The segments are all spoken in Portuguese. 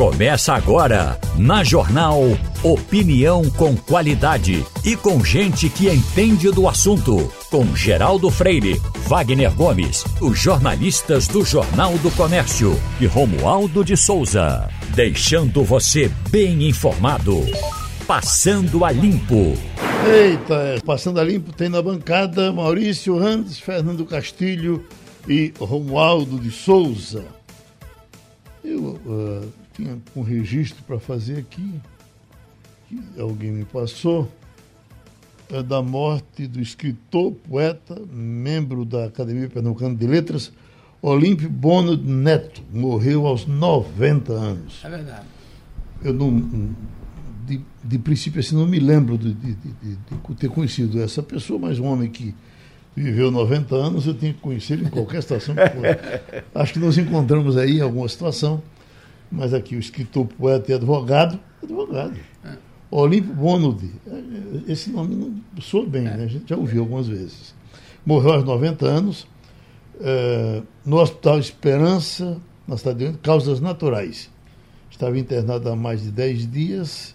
Começa agora, na Jornal Opinião com qualidade e com gente que entende do assunto. Com Geraldo Freire, Wagner Gomes, os jornalistas do Jornal do Comércio e Romualdo de Souza. Deixando você bem informado. Passando a Limpo. Eita, Passando a Limpo tem na bancada Maurício Randes, Fernando Castilho e Romualdo de Souza. Eu uh, tinha um registro para fazer aqui, que alguém me passou, é da morte do escritor, poeta, membro da Academia Pernambucana de Letras, Olímpio Bono Neto. Morreu aos 90 anos. É verdade. Eu não. De, de princípio, assim, não me lembro de, de, de, ter conhecido essa pessoa, mas um homem que viveu 90 anos, eu tenho que conhecer em qualquer situação que for. Acho que nos encontramos aí em alguma situação, mas aqui o escritor, poeta e advogado, advogado. É. Olímpio Bonodi, esse nome não soa bem, é. né? a gente já ouviu algumas vezes. Morreu aos 90 anos, é, no Hospital Esperança, na cidade de causas naturais. Estava internado há mais de 10 dias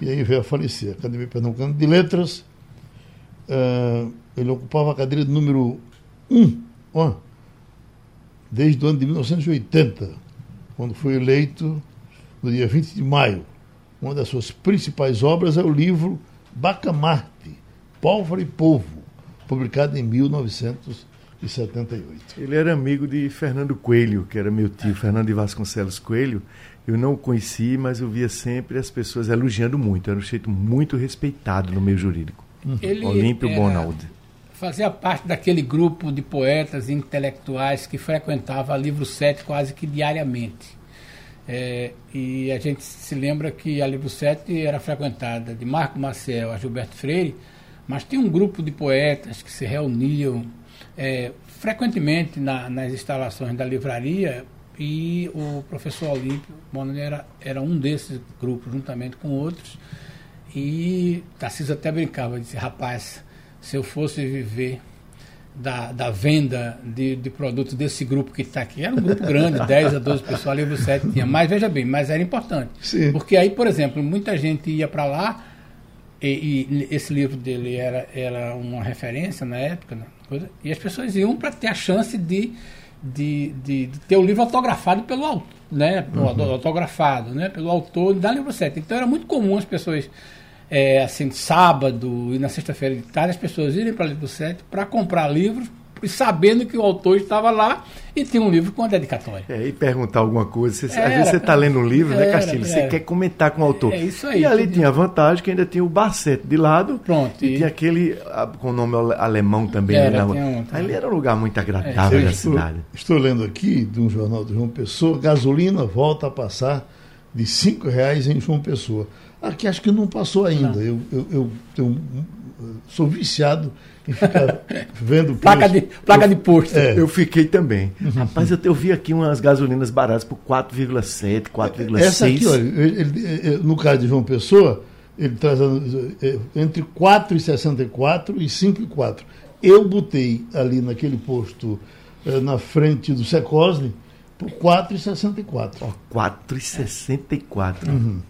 e aí veio a falecer. Academia Pernambucana de Letras, é, ele ocupava a cadeira de número 1, ó, desde o ano de 1980, quando foi eleito no dia 20 de maio. Uma das suas principais obras é o livro Bacamarte, Pólvora e Povo, publicado em 1978. Ele era amigo de Fernando Coelho, que era meu tio, Fernando de Vasconcelos Coelho. Eu não o conheci, mas eu via sempre as pessoas elogiando muito. Era um jeito muito respeitado no meio jurídico. Ele Olímpio Bonaldi fazia parte daquele grupo de poetas e intelectuais que frequentava Livro 7 quase que diariamente. É, e a gente se lembra que a Livro 7 era frequentada de Marco Maciel a Gilberto Freire, mas tinha um grupo de poetas que se reuniam é, frequentemente na, nas instalações da livraria e o professor Olímpio Bono era, era um desses grupos, juntamente com outros. E Tarcísio até brincava, disse, rapaz, se eu fosse viver da, da venda de, de produtos desse grupo que está aqui, era um grupo grande, 10 a 12 pessoas, livro 7 tinha, mas veja bem, mas era importante. Sim. Porque aí, por exemplo, muita gente ia para lá, e, e, esse livro dele era, era uma referência na época, né, coisa, e as pessoas iam para ter a chance de, de, de, de, ter o livro autografado pelo autor, né, uhum. autografado, né, pelo autor da livro 7. Então era muito comum as pessoas é, assim, sábado e na sexta-feira de tarde, as pessoas irem para Livro 7 para comprar livros, sabendo que o autor estava lá e tinha um livro com a dedicatória. É, e perguntar alguma coisa. Você, era, às vezes você está lendo um livro, né, era, né, Castilho? Você quer comentar com o autor. É isso aí. E ali tinha a vantagem que ainda tinha o Barcete de lado. Pronto. E, e tinha aquele com o nome alemão também. Era, ali na... Ali era um lugar muito agradável é, da estou, cidade. Estou lendo aqui de um jornal de João Pessoa, gasolina volta a passar de R$ reais em João Pessoa. Aqui acho que não passou ainda. Não. Eu, eu, eu, eu, sou viciado em ficar vendo placa de Placa de posto. É. Eu fiquei também. Uhum. Rapaz, eu, eu vi aqui umas gasolinas baratas por 4,7, 4,6. Essa aqui, olha, ele, ele, no caso de João Pessoa, ele traz é, entre 4,64 e 5,4. Eu botei ali naquele posto é, na frente do Secosne por 4,64. Oh, 4,64. Uhum.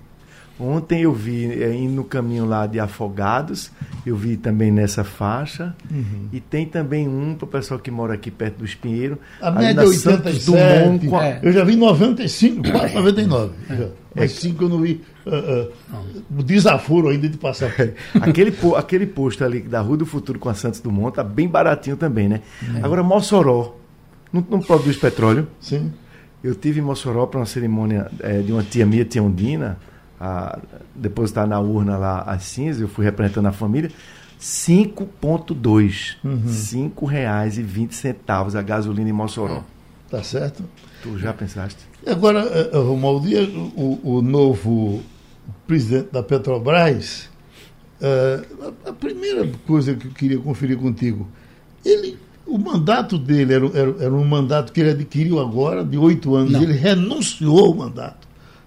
Ontem eu vi, é, indo no caminho lá de Afogados, eu vi também nessa faixa. Uhum. E tem também um para o pessoal que mora aqui perto do Espinheiro. A média é 87. Dumont, é. Eu já vi 95, quase 99. É. Já. Mas é. cinco eu não vi uh, uh, o desaforo ainda de passar. aquele, aquele posto ali da Rua do Futuro com a Santos Dumont tá bem baratinho também, né? É. Agora, Mossoró, não, não produz petróleo? Sim. Eu tive em Mossoró para uma cerimônia é, de uma tia minha, tia Undina, a, depositar na urna lá as cinzas, eu fui representando a família, 5,2. Uhum. R$ reais e 20 centavos a gasolina em Mossoró. Tá certo? Tu já pensaste? Agora, eh, eh, Romualdo, o, o novo presidente da Petrobras, uh, a primeira coisa que eu queria conferir contigo, ele, o mandato dele era, era, era um mandato que ele adquiriu agora, de oito anos, Não. ele renunciou ao mandato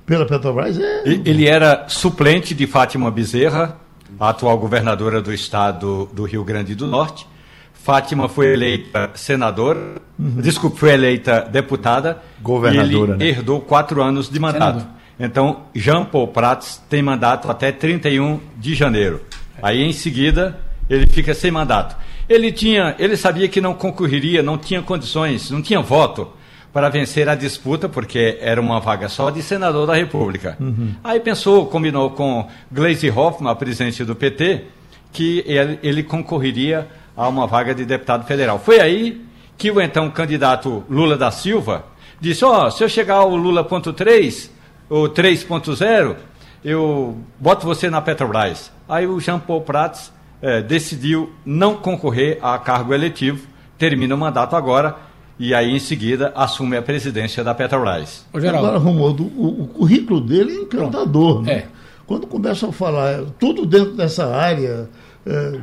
pela Petrobras é. Ele era suplente de Fátima Bezerra, a atual governadora do estado do Rio Grande do Norte. Fátima foi eleita senadora, uhum. desculpe, foi eleita deputada. Governadora. E ele né? herdou quatro anos de mandato. Senador. Então, Jean Paul Prats tem mandato até 31 de janeiro. Aí, em seguida, ele fica sem mandato. Ele tinha, ele sabia que não concorreria, não tinha condições, não tinha voto para vencer a disputa, porque era uma vaga só de senador da República. Uhum. Aí pensou, combinou com Gleisi Hoffmann, presidente do PT, que ele, ele concorreria a uma vaga de deputado federal. Foi aí que o então candidato Lula da Silva disse: Ó, oh, se eu chegar ao Lula.3, ou 3.0, eu boto você na Petrobras. Aí o Jean Paul Prats eh, decidiu não concorrer a cargo eletivo, termina o mandato agora e aí em seguida assume a presidência da Petrobras. Ô, Agora, Romualdo, o, o, currículo dele é encantador. Né? É. Quando começam a falar tudo dentro dessa área, é,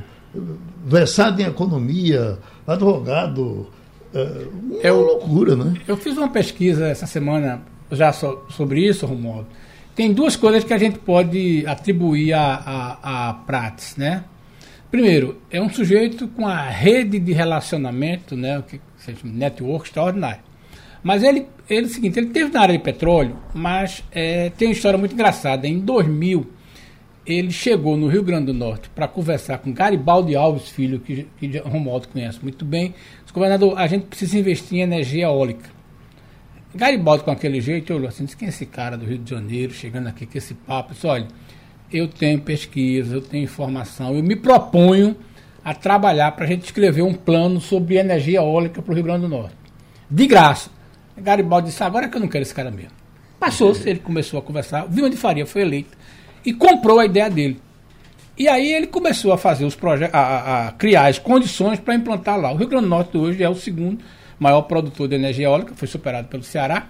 versado em economia, advogado, é uma eu, loucura, né? Eu fiz uma pesquisa essa semana já so, sobre isso, Romualdo. Tem duas coisas que a gente pode atribuir a, a, a Prates, né? Primeiro, é um sujeito com a rede de relacionamento, né, que network extraordinário. Mas ele, ele é o seguinte, ele teve na área de petróleo, mas é, tem uma história muito engraçada. Em 2000, ele chegou no Rio Grande do Norte para conversar com Garibaldi Alves Filho, que, que Romualdo conhece muito bem. Disse, governador, a gente precisa investir em energia eólica. Garibaldi, com aquele jeito, olhou assim, disse, quem é esse cara do Rio de Janeiro, chegando aqui com esse papo? Disse, olha, eu tenho pesquisa, eu tenho informação, eu me proponho a trabalhar para a gente escrever um plano sobre energia eólica para o Rio Grande do Norte. De graça. Garibaldi disse, agora é que eu não quero esse cara mesmo. Passou-se, ele começou a conversar, Vilma de Faria foi eleito e comprou a ideia dele. E aí ele começou a fazer os projetos, a, a, criar as condições para implantar lá. O Rio Grande do Norte hoje é o segundo maior produtor de energia eólica, foi superado pelo Ceará,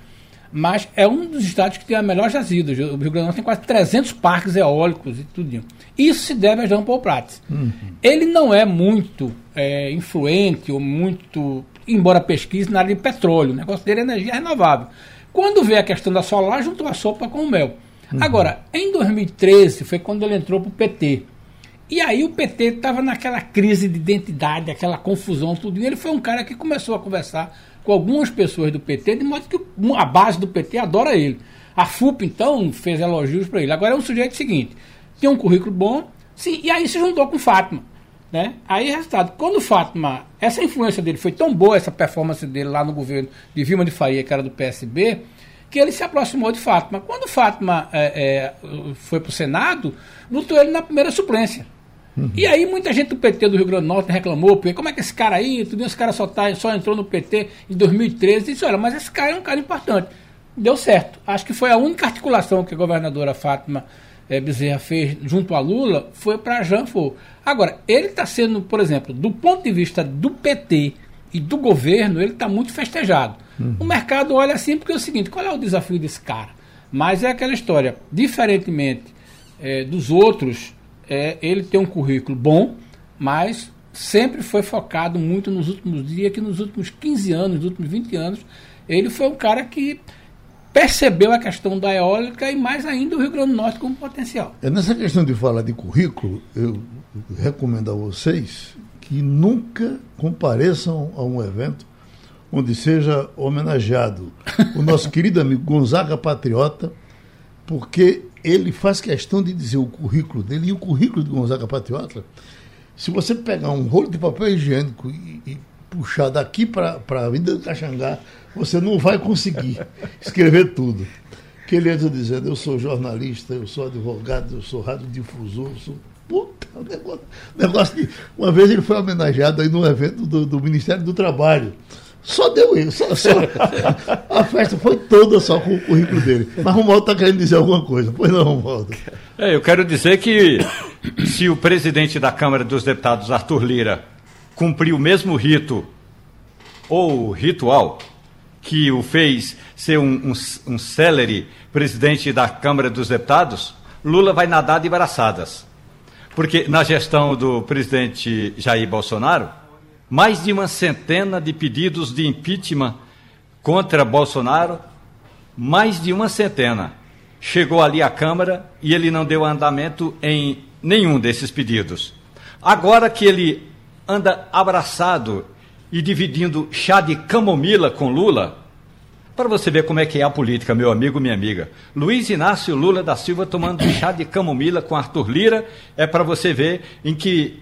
mas é um dos estados que tem a melhor jazida. O Rio Grande do Norte tem quase 300 parques eólicos e tudo. Isso se deve a Jean Paul Prats. Uhum. Ele não é muito é, influente ou muito, embora pesquise na área de petróleo, o negócio dele é energia renovável. Quando vê a questão da solar, juntou a sopa com o mel. Uhum. Agora, em 2013 foi quando ele entrou para o PT. E aí o PT estava naquela crise de identidade, aquela confusão, tudo. E ele foi um cara que começou a conversar com algumas pessoas do PT, de modo que a base do PT adora ele. A FUP, então, fez elogios para ele. Agora é um sujeito seguinte: tem um currículo bom, sim, e aí se juntou com Fátima. Né? Aí, resultado, quando Fátima, essa influência dele foi tão boa, essa performance dele lá no governo de Vilma de Faria, que era do PSB, que ele se aproximou de Fátima. Quando Fátima é, é, foi para o Senado, botou ele na primeira suplência. Uhum. E aí muita gente do PT do Rio Grande do Norte reclamou, porque como é que esse cara aí, tudo esse cara só, tá, só entrou no PT em 2013, e disse, olha, mas esse cara é um cara importante. Deu certo. Acho que foi a única articulação que a governadora Fátima é, Bezerra fez junto a Lula, foi para Jean Fou. Agora, ele está sendo, por exemplo, do ponto de vista do PT e do governo, ele está muito festejado. Uhum. O mercado olha assim porque é o seguinte: qual é o desafio desse cara? Mas é aquela história, diferentemente é, dos outros, é, ele tem um currículo bom, mas sempre foi focado muito nos últimos dias, que nos últimos 15 anos, nos últimos 20 anos, ele foi um cara que percebeu a questão da eólica e mais ainda o Rio Grande do Norte como potencial. É nessa questão de falar de currículo, eu recomendo a vocês que nunca compareçam a um evento onde seja homenageado o nosso querido amigo Gonzaga Patriota, porque ele faz questão de dizer o currículo dele, e o currículo de Gonzaga Patriota, se você pegar um rolo de papel higiênico e, e puxar daqui para a Avenida do Caxangá, você não vai conseguir escrever tudo. Que ele entra dizendo, eu sou jornalista, eu sou advogado, eu sou radiodifusor, eu sou puta, negócio, negócio de... Uma vez ele foi homenageado aí num evento do, do Ministério do Trabalho. Só deu isso. Só, só. A festa foi toda só com o currículo dele. Mas Romualdo está querendo dizer alguma coisa. Pois não, Romualdo. É, eu quero dizer que se o presidente da Câmara dos Deputados, Arthur Lira, cumpriu o mesmo rito ou ritual que o fez ser um, um, um célere presidente da Câmara dos Deputados, Lula vai nadar de braçadas. Porque na gestão do presidente Jair Bolsonaro, mais de uma centena de pedidos de impeachment contra Bolsonaro, mais de uma centena. Chegou ali à Câmara e ele não deu andamento em nenhum desses pedidos. Agora que ele anda abraçado e dividindo chá de camomila com Lula, Para você ver como é que é a política, meu amigo, minha amiga. Luiz Inácio Lula da Silva tomando chá de camomila com Arthur Lira é para você ver em que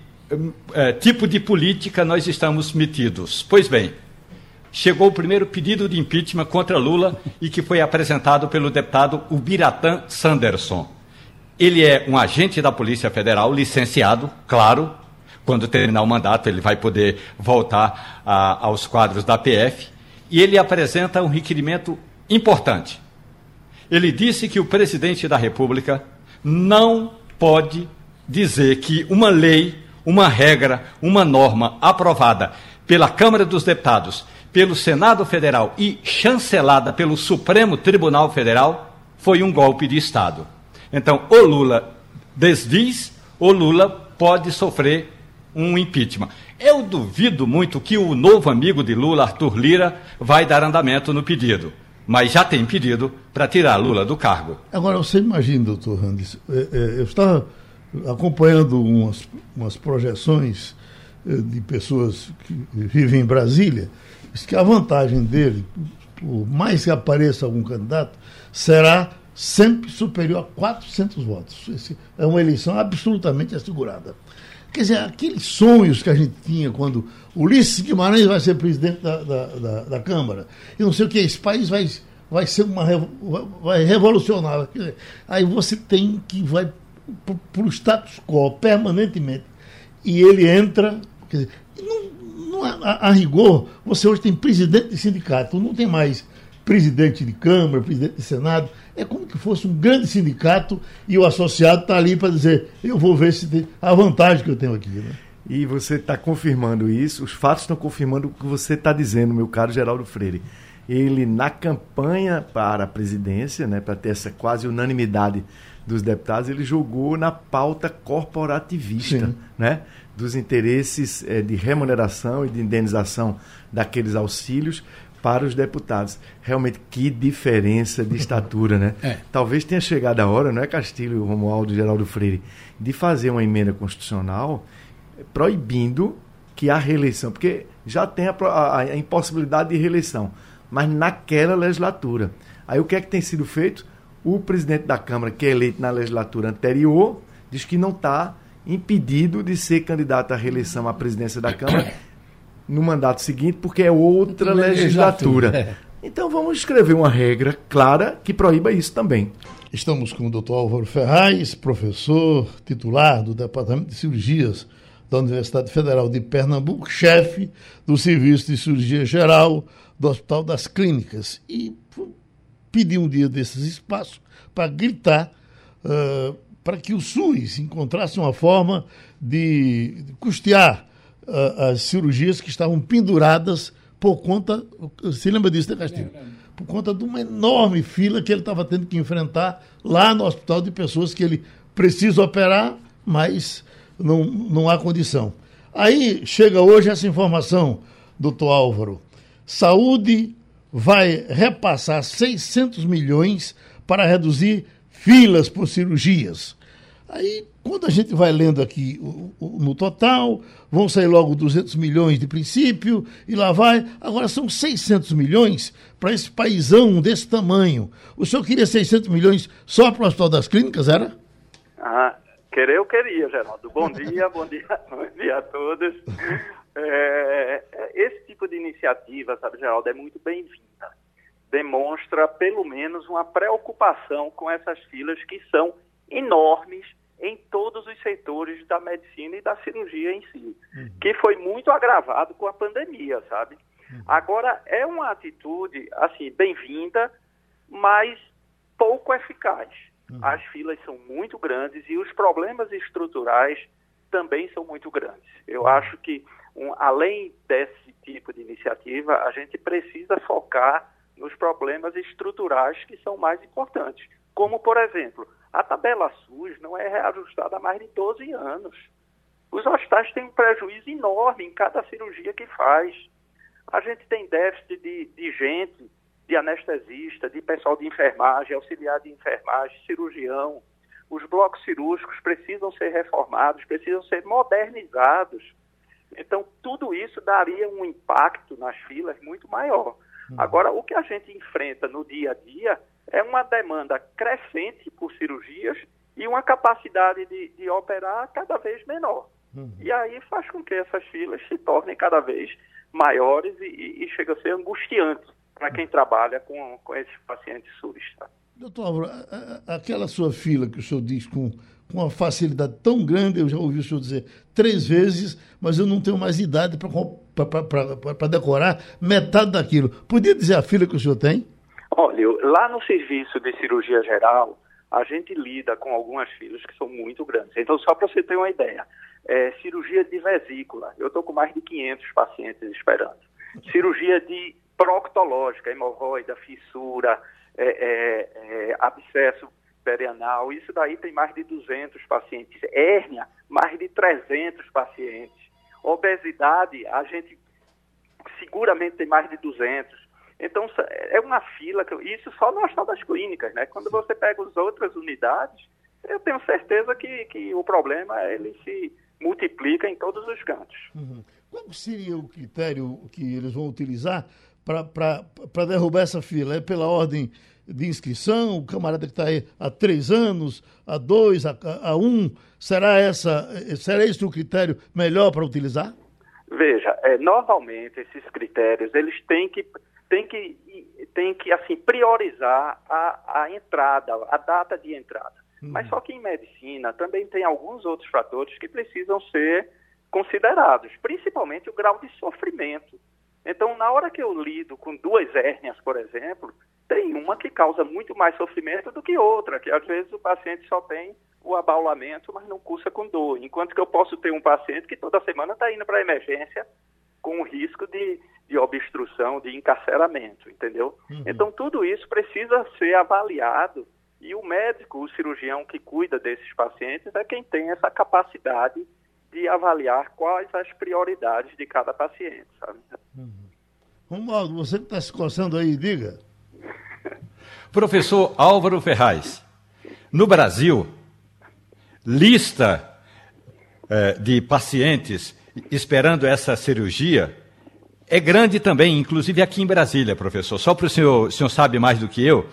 é, tipo de política nós estamos metidos. Pois bem, chegou o primeiro pedido de impeachment contra Lula e que foi apresentado pelo deputado Ubiratã Sanderson. Ele é um agente da Polícia Federal, licenciado, claro. Quando terminar o mandato, ele vai poder voltar a, aos quadros da PF. E ele apresenta um requerimento importante. Ele disse que o presidente da República não pode dizer que uma lei, uma regra, uma norma aprovada pela Câmara dos Deputados, pelo Senado Federal e chancelada pelo Supremo Tribunal Federal foi um golpe de Estado. Então, o Lula desdiz, o Lula pode sofrer um impeachment. Eu duvido muito que o novo amigo de Lula, Arthur Lira, vai dar andamento no pedido. Mas já tem pedido para tirar Lula do cargo. Agora, você imagina, doutor Randes, é, é, eu estava acompanhando umas, umas projeções é, de pessoas que vivem em Brasília, diz que a vantagem dele, por mais que apareça algum candidato, será sempre superior a 400 votos. Esse é uma eleição absolutamente assegurada. Quer dizer, aqueles sonhos que a gente tinha quando Ulisses Guimarães vai ser presidente da, da, da, da Câmara, e não sei o que, esse país vai, vai ser uma vai revolucionar. Aí você tem que vai para o status quo permanentemente. E ele entra. Dizer, não, não, a, a rigor, você hoje tem presidente de sindicato, não tem mais presidente de Câmara, presidente de Senado. É como que fosse um grande sindicato e o associado está ali para dizer, eu vou ver se tem a vantagem que eu tenho aqui. Né? E você está confirmando isso, os fatos estão confirmando o que você está dizendo, meu caro Geraldo Freire. Ele, na campanha para a presidência, né, para ter essa quase unanimidade dos deputados, ele jogou na pauta corporativista, né, dos interesses é, de remuneração e de indenização daqueles auxílios para os deputados. Realmente, que diferença de estatura, né? É. Talvez tenha chegado a hora, não é Castilho, Romualdo, Geraldo Freire, de fazer uma emenda constitucional proibindo que a reeleição, porque já tem a, a, a impossibilidade de reeleição, mas naquela legislatura. Aí o que é que tem sido feito? O presidente da Câmara, que é eleito na legislatura anterior, diz que não está impedido de ser candidato à reeleição à presidência da Câmara no mandato seguinte, porque é outra legislatura. É. Então vamos escrever uma regra clara que proíba isso também. Estamos com o Dr. Álvaro Ferraz, professor titular do Departamento de Cirurgias da Universidade Federal de Pernambuco, chefe do Serviço de Cirurgia Geral do Hospital das Clínicas. E pedi um dia desses espaços para gritar uh, para que o SUS encontrasse uma forma de custear as cirurgias que estavam penduradas por conta. Você lembra disso, né, Castilho? Por conta de uma enorme fila que ele estava tendo que enfrentar lá no hospital de pessoas que ele precisa operar, mas não, não há condição. Aí chega hoje essa informação, doutor Álvaro. Saúde vai repassar 600 milhões para reduzir filas por cirurgias. Aí, quando a gente vai lendo aqui no total, vão sair logo 200 milhões de princípio, e lá vai. Agora são 600 milhões para esse paizão desse tamanho. O senhor queria 600 milhões só para o Hospital das Clínicas, era? Ah, querer eu queria, Geraldo. Bom dia, bom dia, bom dia a todos. É, esse tipo de iniciativa, sabe, Geraldo, é muito bem-vinda. Demonstra, pelo menos, uma preocupação com essas filas que são enormes em todos os setores da medicina e da cirurgia em si, uhum. que foi muito agravado com a pandemia, sabe? Uhum. Agora, é uma atitude, assim, bem-vinda, mas pouco eficaz. Uhum. As filas são muito grandes e os problemas estruturais também são muito grandes. Eu uhum. acho que, um, além desse tipo de iniciativa, a gente precisa focar nos problemas estruturais que são mais importantes. Como, por exemplo, a tabela SUS não é reajustada há mais de 12 anos. Os hospitais têm um prejuízo enorme em cada cirurgia que faz. A gente tem déficit de, de gente, de anestesista, de pessoal de enfermagem, auxiliar de enfermagem, cirurgião. Os blocos cirúrgicos precisam ser reformados, precisam ser modernizados. Então, tudo isso daria um impacto nas filas muito maior. Hum. Agora, o que a gente enfrenta no dia a dia é uma demanda crescente por cirurgias e uma capacidade de, de operar cada vez menor. Uhum. E aí faz com que essas filas se tornem cada vez maiores e, e chega a ser angustiante para quem trabalha com, com esses pacientes SUS. Doutor Álvaro, aquela sua fila que o senhor diz com, com uma facilidade tão grande, eu já ouvi o senhor dizer três vezes, mas eu não tenho mais idade para decorar metade daquilo. Podia dizer a fila que o senhor tem? Olha, lá no serviço de cirurgia geral, a gente lida com algumas filas que são muito grandes. Então, só para você ter uma ideia, é, cirurgia de vesícula, eu estou com mais de 500 pacientes esperando. Cirurgia de proctológica, hemorroida, fissura, é, é, é, abscesso perianal, isso daí tem mais de 200 pacientes. Hérnia, mais de 300 pacientes. Obesidade, a gente seguramente tem mais de 200. Então, é uma fila, isso só no hospital das clínicas, né? Quando você pega as outras unidades, eu tenho certeza que, que o problema ele se multiplica em todos os cantos. Uhum. Qual seria o critério que eles vão utilizar para derrubar essa fila? É pela ordem de inscrição, o camarada que está aí há três anos, há dois, há, há um, será, essa, será esse o critério melhor para utilizar? Veja, é, normalmente esses critérios eles têm que tem que, tem que assim, priorizar a, a entrada, a data de entrada. Uhum. Mas só que em medicina também tem alguns outros fatores que precisam ser considerados, principalmente o grau de sofrimento. Então, na hora que eu lido com duas hérnias, por exemplo, tem uma que causa muito mais sofrimento do que outra, que às vezes o paciente só tem o abaulamento, mas não cursa com dor. Enquanto que eu posso ter um paciente que toda semana está indo para a emergência com o risco de, de obstrução, de encarceramento, entendeu? Uhum. Então, tudo isso precisa ser avaliado e o médico, o cirurgião que cuida desses pacientes, é quem tem essa capacidade de avaliar quais as prioridades de cada paciente, sabe? Uhum. Romualdo, você que está se coçando aí, diga. Professor Álvaro Ferraz, no Brasil, lista eh, de pacientes esperando essa cirurgia é grande também, inclusive aqui em Brasília, professor. Só para o senhor, o senhor sabe mais do que eu.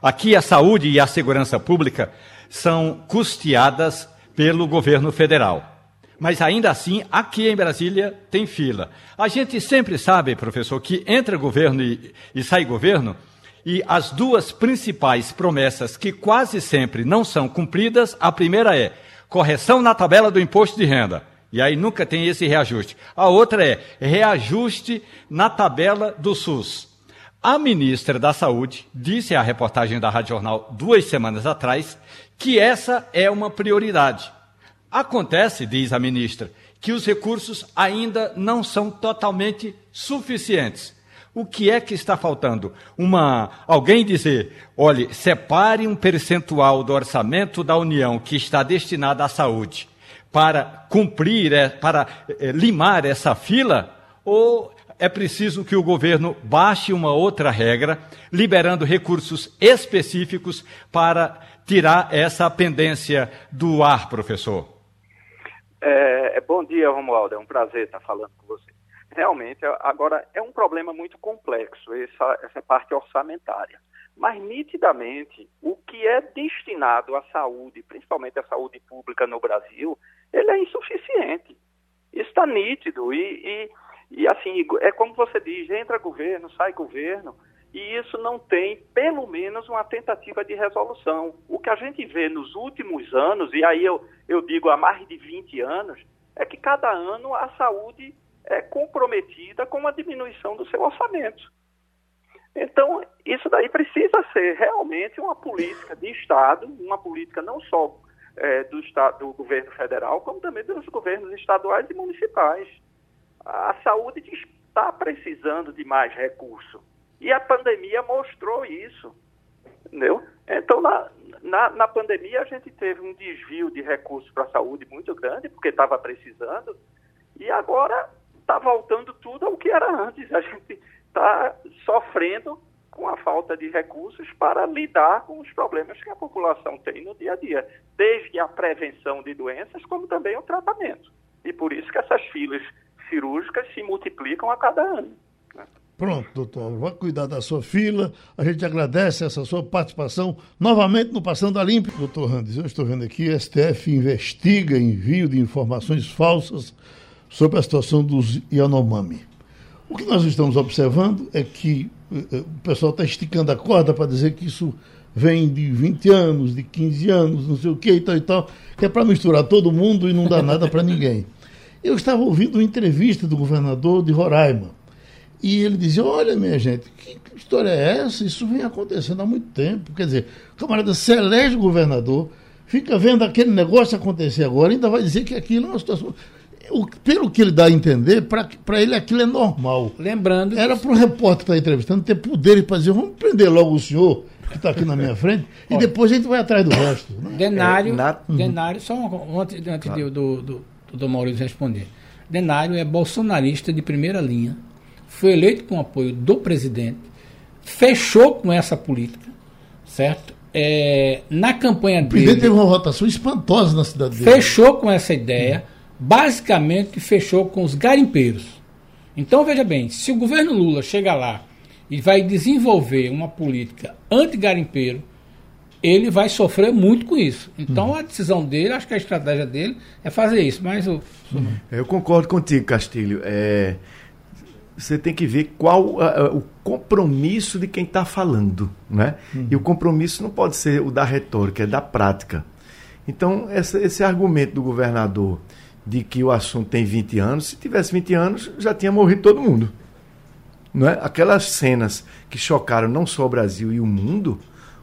Aqui a saúde e a segurança pública são custeadas pelo governo federal. Mas ainda assim, aqui em Brasília tem fila. A gente sempre sabe, professor, que entra governo e, e sai governo, e as duas principais promessas que quase sempre não são cumpridas, a primeira é correção na tabela do imposto de renda. E aí nunca tem esse reajuste. A outra é reajuste na tabela do SUS. A ministra da Saúde disse à reportagem da Rádio Jornal duas semanas atrás que essa é uma prioridade. Acontece, diz a ministra, que os recursos ainda não são totalmente suficientes. O que é que está faltando? Uma alguém dizer, olhe, separe um percentual do orçamento da União que está destinado à saúde para cumprir, para é, limar essa fila? Ou é preciso que o governo baixe uma outra regra, liberando recursos específicos para tirar essa pendência do ar, professor? É, é bom dia, Romualdo. É um prazer estar falando com você. Realmente, agora, é um problema muito complexo, essa, essa parte orçamentária. Mas, nitidamente, o que é destinado à saúde, principalmente à saúde pública no Brasil, ele é insuficiente. Isso está nítido. E, e, e, assim, é como você diz: entra governo, sai governo, e isso não tem, pelo menos, uma tentativa de resolução. O que a gente vê nos últimos anos, e aí eu, eu digo há mais de 20 anos, é que cada ano a saúde é comprometida com uma diminuição do seu orçamento. Então, isso daí precisa ser realmente uma política de Estado, uma política não só é, do, estado, do governo federal, como também dos governos estaduais e municipais. A saúde está precisando de mais recurso. E a pandemia mostrou isso. Entendeu? Então, na, na, na pandemia, a gente teve um desvio de recursos para a saúde muito grande, porque estava precisando, e agora está voltando tudo ao que era antes. A gente está sofrendo com a falta de recursos para lidar com os problemas que a população tem no dia a dia, desde a prevenção de doenças, como também o tratamento. E por isso que essas filas cirúrgicas se multiplicam a cada ano. Né? Pronto, doutor. Vai cuidar da sua fila. A gente agradece essa sua participação novamente no Passando a Limpo. Doutor Randes, eu estou vendo aqui, STF investiga envio de informações falsas sobre a situação dos Yanomami. O que nós estamos observando é que uh, o pessoal está esticando a corda para dizer que isso vem de 20 anos, de 15 anos, não sei o que e tal e tal, que é para misturar todo mundo e não dar nada para ninguém. Eu estava ouvindo uma entrevista do governador de Roraima e ele dizia: Olha, minha gente, que história é essa? Isso vem acontecendo há muito tempo. Quer dizer, o camarada se elege governador, fica vendo aquele negócio acontecer agora, ainda vai dizer que aquilo é uma situação. O, pelo que ele dá a entender, para ele aquilo é normal. Lembrando. Era para o repórter que está entrevistando ter poder para dizer: vamos prender logo o senhor que está aqui na minha frente, e depois a gente vai atrás do resto. Né? Denário, é, na... Denário, só um, antes, antes claro. do, do, do, do Maurício responder. Denário é bolsonarista de primeira linha foi eleito com apoio do presidente, fechou com essa política, certo? É, na campanha dele. O presidente teve uma votação espantosa na cidade dele. Fechou com essa ideia, basicamente fechou com os garimpeiros. Então, veja bem, se o governo Lula chega lá e vai desenvolver uma política anti-garimpeiro, ele vai sofrer muito com isso. Então, uhum. a decisão dele, acho que a estratégia dele é fazer isso. Mas o. Uhum. Eu concordo contigo, Castilho. É você tem que ver qual uh, o compromisso de quem está falando. Né? Uhum. E o compromisso não pode ser o da retórica, é da prática. Então, essa, esse argumento do governador de que o assunto tem 20 anos, se tivesse 20 anos, já tinha morrido todo mundo. Não é? Aquelas cenas que chocaram não só o Brasil e o mundo,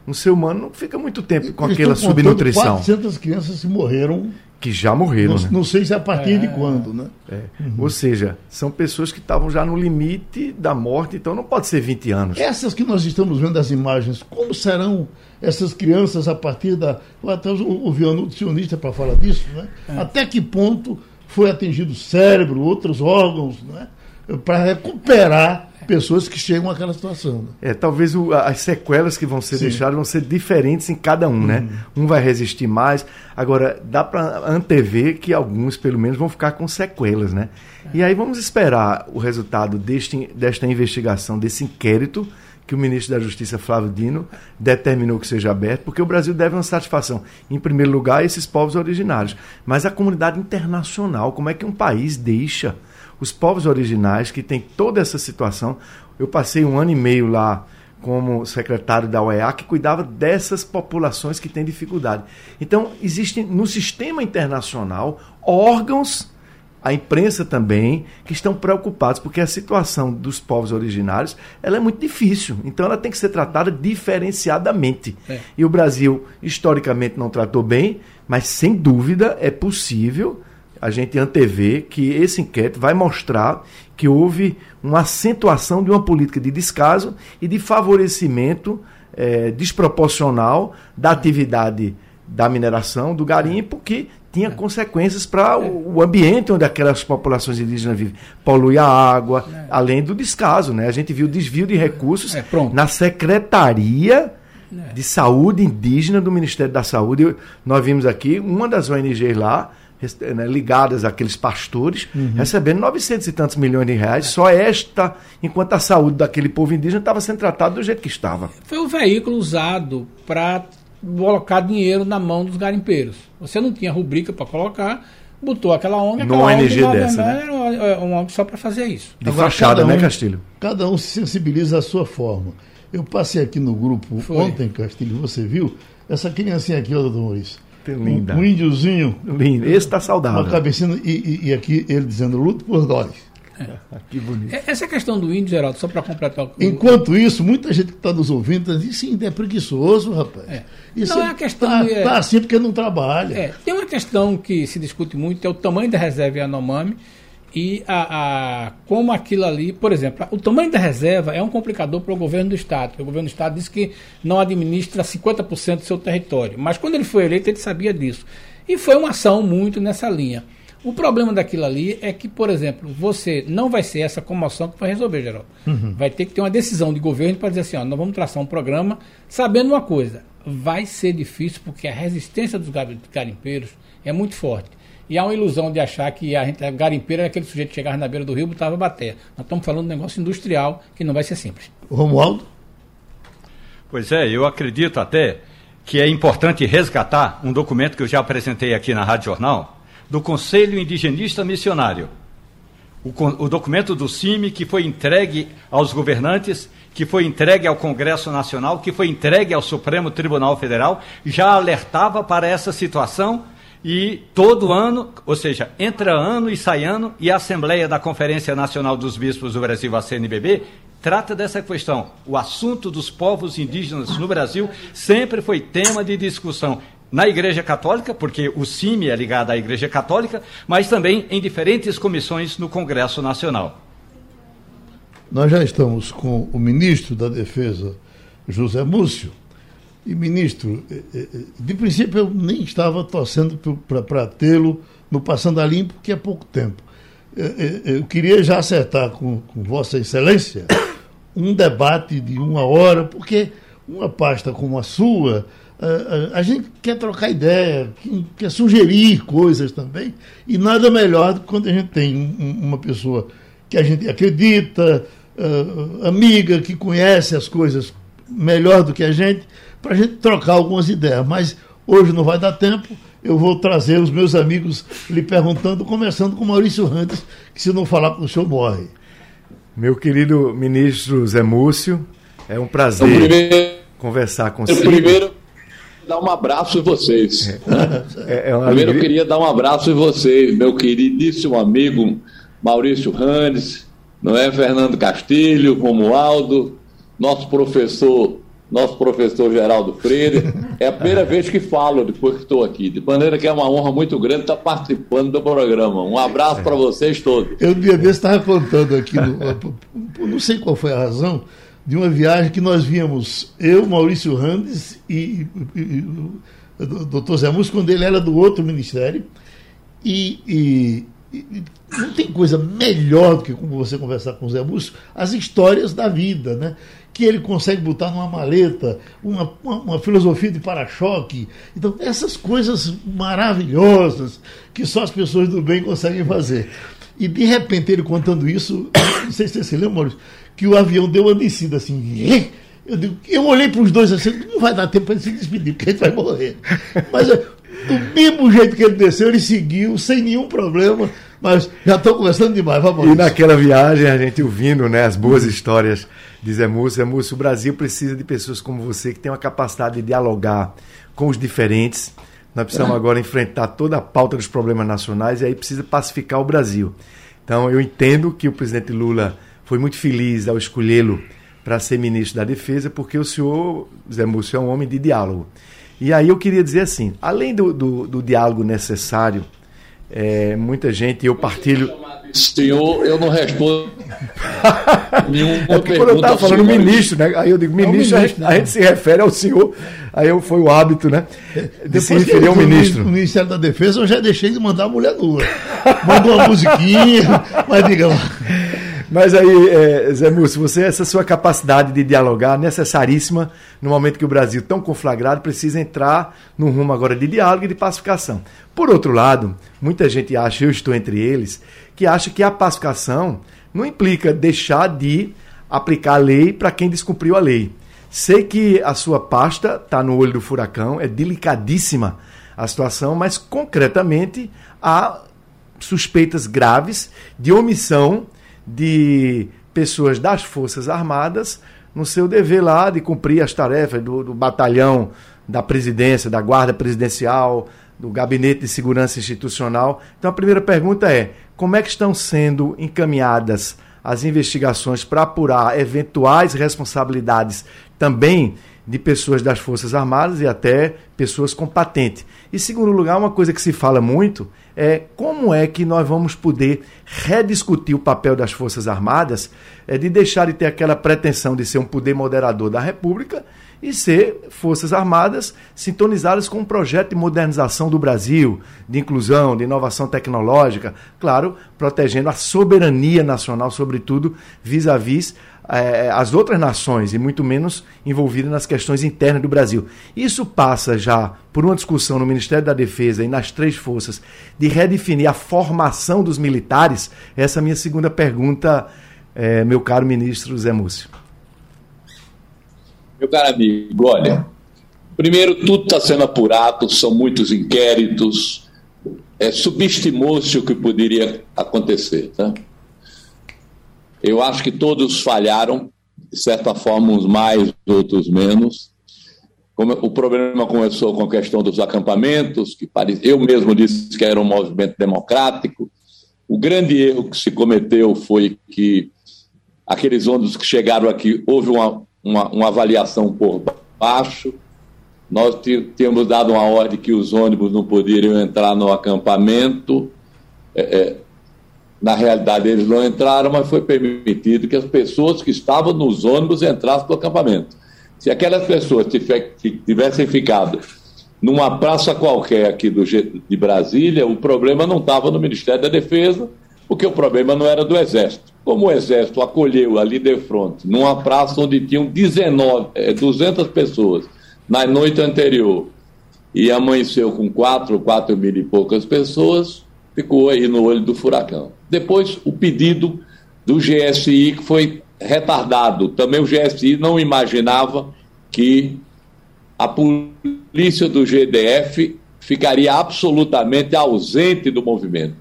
um ser humano não fica muito tempo com aquela subnutrição. 400 crianças que morreram que já morreram. Não, né? não sei se é a partir é. de quando, né? É. Uhum. Ou seja, são pessoas que estavam já no limite da morte, então não pode ser 20 anos. Essas que nós estamos vendo as imagens, como serão essas crianças a partir da. Até o, o nutricionista para falar disso, né? É. Até que ponto foi atingido o cérebro, outros órgãos, né? Para recuperar pessoas que chegam àquela situação. Né? É, talvez o, as sequelas que vão ser Sim. deixadas vão ser diferentes em cada um, né? uhum. né? Um vai resistir mais. Agora, dá para antever que alguns, pelo menos, vão ficar com sequelas, né? É. E aí vamos esperar o resultado deste, desta investigação, desse inquérito que o ministro da Justiça, Flávio Dino, determinou que seja aberto, porque o Brasil deve uma satisfação, em primeiro lugar, a esses povos originários, mas a comunidade internacional, como é que um país deixa os povos originais que têm toda essa situação. Eu passei um ano e meio lá como secretário da OEA que cuidava dessas populações que têm dificuldade. Então, existem no sistema internacional órgãos, a imprensa também, que estão preocupados, porque a situação dos povos originários ela é muito difícil. Então, ela tem que ser tratada diferenciadamente. É. E o Brasil, historicamente, não tratou bem, mas sem dúvida é possível a gente antevê que esse inquérito vai mostrar que houve uma acentuação de uma política de descaso e de favorecimento é, desproporcional da atividade da mineração, do garimpo, que tinha consequências para o, ambiente onde aquelas populações indígenas vivem. Polui a água, além do descaso. Né? A gente viu desvio de recursos é, na Secretaria de Saúde Indígena do Ministério da Saúde. Nós vimos aqui uma das ONGs lá né, ligadas àqueles pastores, uhum. recebendo 900 e tantos milhões de reais, é. só esta, enquanto a saúde daquele povo indígena estava sendo tratada do jeito que estava. Foi o veículo usado para colocar dinheiro na mão dos garimpeiros. Você não tinha rubrica para colocar, botou aquela ONG, aquela ONG, ONG dessa, né? era uma, uma ONG só para fazer isso. De Agora, fachada, né, um, né, Castilho? Cada um se sensibiliza à sua forma. Eu passei aqui no grupo Foi. ontem, Castilho, você viu? Essa criancinha aqui, ó, doutor Maurício linda. Um, um índiozinho. Lindo. Esse está saudável. Uma cabecinha e, e, e, aqui ele dizendo luto por nós. É. que bonito. É, essa questão do índio, Geraldo, só para completar o... Enquanto isso, muita gente que está nos ouvindo está dizendo, sim, é preguiçoso, rapaz. É. Isso não é a questão. Está é... tá assim porque não trabalha. É. Tem uma questão que se discute muito, é o tamanho da reserva Yanomami e a, a, como aquilo ali, por exemplo, o tamanho da reserva é um complicador para o governo do Estado. O governo do Estado diz que não administra 50% do seu território. Mas quando ele foi eleito, ele sabia disso. E foi uma ação muito nessa linha. O problema daquilo ali é que, por exemplo, você não vai ser essa comoção que vai resolver, Geraldo. Uhum. Vai ter que ter uma decisão de governo para dizer assim: ó, nós vamos traçar um programa sabendo uma coisa. Vai ser difícil porque a resistência dos garimpeiros é muito forte. E há uma ilusão de achar que a gente, a garimpeira é aquele sujeito que chegava na beira do rio e botava bater. Nós estamos falando de um negócio industrial que não vai ser simples. Romualdo? Pois é, eu acredito até que é importante resgatar um documento que eu já apresentei aqui na Rádio Jornal, do Conselho Indigenista Missionário. O, o, documento do CIMI que foi entregue aos governantes, que foi entregue ao Congresso Nacional, que foi entregue ao Supremo Tribunal Federal, já alertava para essa situação e todo ano, ou seja, entra ano e sai ano, e a Assembleia da Conferência Nacional dos Bispos do Brasil, a CNBB, trata dessa questão. O assunto dos povos indígenas no Brasil sempre foi tema de discussão na Igreja Católica, porque o CIMI é ligado à Igreja Católica, mas também em diferentes comissões no Congresso Nacional. Nós já estamos com o ministro da Defesa, José Múcio. E, ministro, eh, eh, eh, de princípio eu nem estava torcendo para tê-lo no Passando a Limpo, que é pouco tempo. Eu queria já acertar com, com Vossa Excelência um debate de uma hora, porque uma pasta como a sua, a, a gente quer trocar ideia, quer sugerir coisas também, e nada melhor do que quando a gente tem uma pessoa que a gente acredita, amiga, que conhece as coisas melhor do que a gente, para a gente trocar algumas ideias. Mas hoje não vai dar tempo. Eu vou trazer os meus amigos lhe perguntando, começando com Maurício Randes, que se não falar com o senhor morre. Meu querido ministro Zé Múcio, é um prazer primeiro, conversar com você. Primeiro, dar um abraço em vocês. É, é primeiro, eu queria dar um abraço em vocês, meu queridíssimo amigo Maurício Randes, não é? Fernando Castilho, Romualdo, nosso professor nosso professor Geraldo Freire. É a primeira vez que falo depois que estou aqui. De maneira que é uma honra muito grande estar participando do programa. Um abraço para vocês todos. Eu, dia desse, estava contando aqui, no, não sei qual foi a razão, de uma viagem que nós víamos, eu, Maurício Randes e, e, e o doutor Zé Múcio, quando ele era do outro ministério. E, e, não tem coisa melhor do que você conversar com o Zé Múcio, as histórias da vida, né? que ele consegue botar numa maleta, uma, uma, uma filosofia de para-choque. Então, essas coisas maravilhosas que só as pessoas do bem conseguem fazer. E de repente ele contando isso, não sei se você se lembra, Maurício, que o avião deu uma descida assim. Eu, digo, eu olhei para os dois assim, não vai dar tempo para ele se despedir, porque ele vai morrer. Mas do mesmo jeito que ele desceu, ele seguiu, sem nenhum problema. Mas já estou conversando demais, vamos E naquela viagem, a gente ouvindo né, as boas histórias de Zé Múcio. Zé Múcio, o Brasil precisa de pessoas como você que tem uma capacidade de dialogar com os diferentes. Nós precisamos agora enfrentar toda a pauta dos problemas nacionais e aí precisa pacificar o Brasil. Então, eu entendo que o presidente Lula foi muito feliz ao escolhê-lo para ser ministro da Defesa, porque o senhor, Zé Múcio, é um homem de diálogo. E aí eu queria dizer assim: além do, do, do diálogo necessário é, muita gente, eu partilho. Senhor, eu não respondo nenhuma é porque quando eu estava falando ministro, né? Aí eu digo, ministro, é ministro a, gente, a, gente, se refere ao senhor, aí eu, foi o hábito, né? De Depois se referir ao ministro. No Ministério da Defesa, eu já deixei de mandar a mulher nua. Mandou uma musiquinha, mas diga lá. Mas aí, é, Zé Múcio, você, essa sua capacidade de dialogar, necessaríssima no momento que o Brasil, tão conflagrado, precisa entrar num rumo agora de diálogo e de pacificação. Por outro lado, muita gente acha, eu estou entre eles, que acha que a pacificação não implica deixar de aplicar a lei para quem descumpriu a lei. Sei que a sua pasta está no olho do furacão, é delicadíssima a situação, mas concretamente há suspeitas graves de omissão de pessoas das Forças Armadas no seu dever lá de cumprir as tarefas do, do batalhão da presidência, da guarda presidencial, do gabinete de segurança institucional. Então a primeira pergunta é: como é que estão sendo encaminhadas as investigações para apurar eventuais responsabilidades também de pessoas das Forças Armadas e até pessoas com patente. E, segundo lugar, uma coisa que se fala muito é como é que nós vamos poder rediscutir o papel das Forças Armadas, é, de deixar de ter aquela pretensão de ser um poder moderador da República e ser forças armadas sintonizadas com um projeto de modernização do Brasil, de inclusão, de inovação tecnológica, claro, protegendo a soberania nacional, sobretudo vis-à-vis eh, as outras nações e muito menos envolvida nas questões internas do Brasil. Isso passa já por uma discussão no Ministério da Defesa e nas três forças de redefinir a formação dos militares. Essa é a minha segunda pergunta, eh, meu caro ministro Zé Múcio. Meu caro amigo, olha, primeiro tudo está sendo apurado, são muitos inquéritos, é, subestimou-se o que poderia acontecer. Tá? Eu acho que todos falharam, de certa forma, uns mais, outros menos. Como o problema começou com a questão dos acampamentos, que eu mesmo disse que era um movimento democrático. O grande erro que se cometeu foi que aqueles ônibus que chegaram aqui, houve uma, uma, uma avaliação por baixo. Nós tínhamos dado uma ordem que os ônibus não poderiam entrar no acampamento. É, é, na realidade, eles não entraram, mas foi permitido que as pessoas que estavam nos ônibus entrassem no acampamento. Se aquelas pessoas tivessem ficado numa praça qualquer aqui do, de Brasília, o problema não estava no Ministério da Defesa, porque o problema não era do Exército. Como o Exército acolheu ali de frente, numa praça onde tinham 19, 200 é, pessoas na noite anterior, e amanheceu com 4, 4 mil e poucas pessoas, ficou aí no olho do furacão. Depois, o pedido do GSI, que foi retardado. Também o GSI não imaginava que a polícia do GDF ficaria absolutamente ausente do movimento.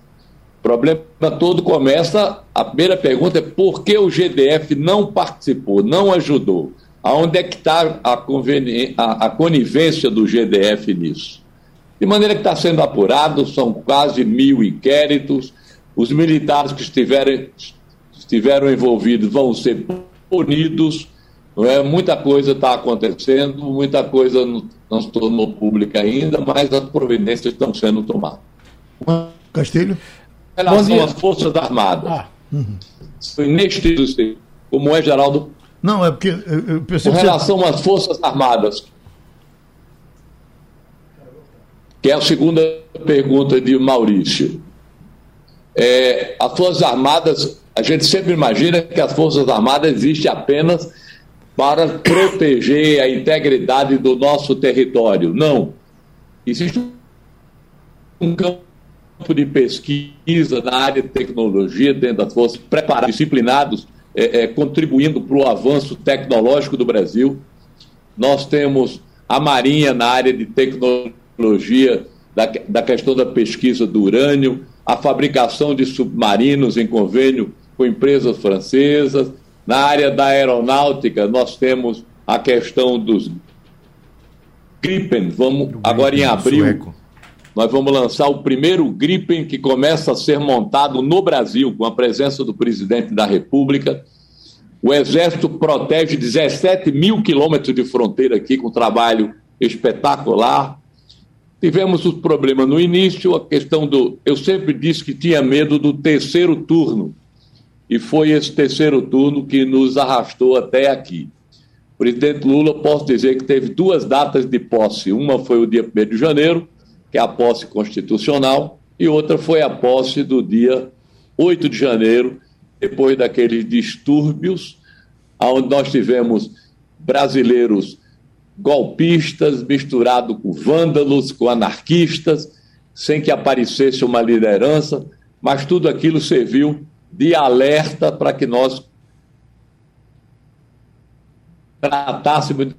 Problema todo começa. A primeira pergunta é por que o GDF não participou, não ajudou? Aonde é que está a, a, a conivência do GDF nisso? De maneira que está sendo apurado, são quase mil inquéritos. Os militares que estiverem, estiveram envolvidos vão ser punidos. Não é? Muita coisa está acontecendo, muita coisa não se tornou pública ainda, mas as providências estão sendo tomadas. Castilho? Relação às Forças Armadas, ah. uhum. neste como é, Geraldo? Não, é porque eu, eu Com relação às Forças Armadas, que é a segunda pergunta de Maurício. É, as Forças Armadas, a gente sempre imagina que as Forças Armadas existem apenas para proteger a integridade do nosso território. Não. Existe um campo de pesquisa na área de tecnologia dentro das forças, preparados, disciplinados, é, é, contribuindo para o avanço tecnológico do Brasil. Nós temos a Marinha na área de tecnologia da, da questão da pesquisa do urânio, a fabricação de submarinos em convênio com empresas francesas. Na área da aeronáutica, nós temos a questão dos Gripen. Vamos, agora em abril, sueco. Nós vamos lançar o primeiro Gripen que começa a ser montado no Brasil, com a presença do presidente da República. O Exército protege 17 mil quilômetros de fronteira aqui, com trabalho espetacular. Tivemos os problemas no início, a questão do. Eu sempre disse que tinha medo do terceiro turno, e foi esse terceiro turno que nos arrastou até aqui. O presidente Lula, posso dizer que teve duas datas de posse. Uma foi o dia 1 de janeiro, que é a posse constitucional, e outra foi a posse do dia 8 de janeiro, depois daqueles distúrbios, onde nós tivemos brasileiros golpistas misturado com vândalos, com anarquistas, sem que aparecesse uma liderança, mas tudo aquilo serviu de alerta para que nós tratássemos de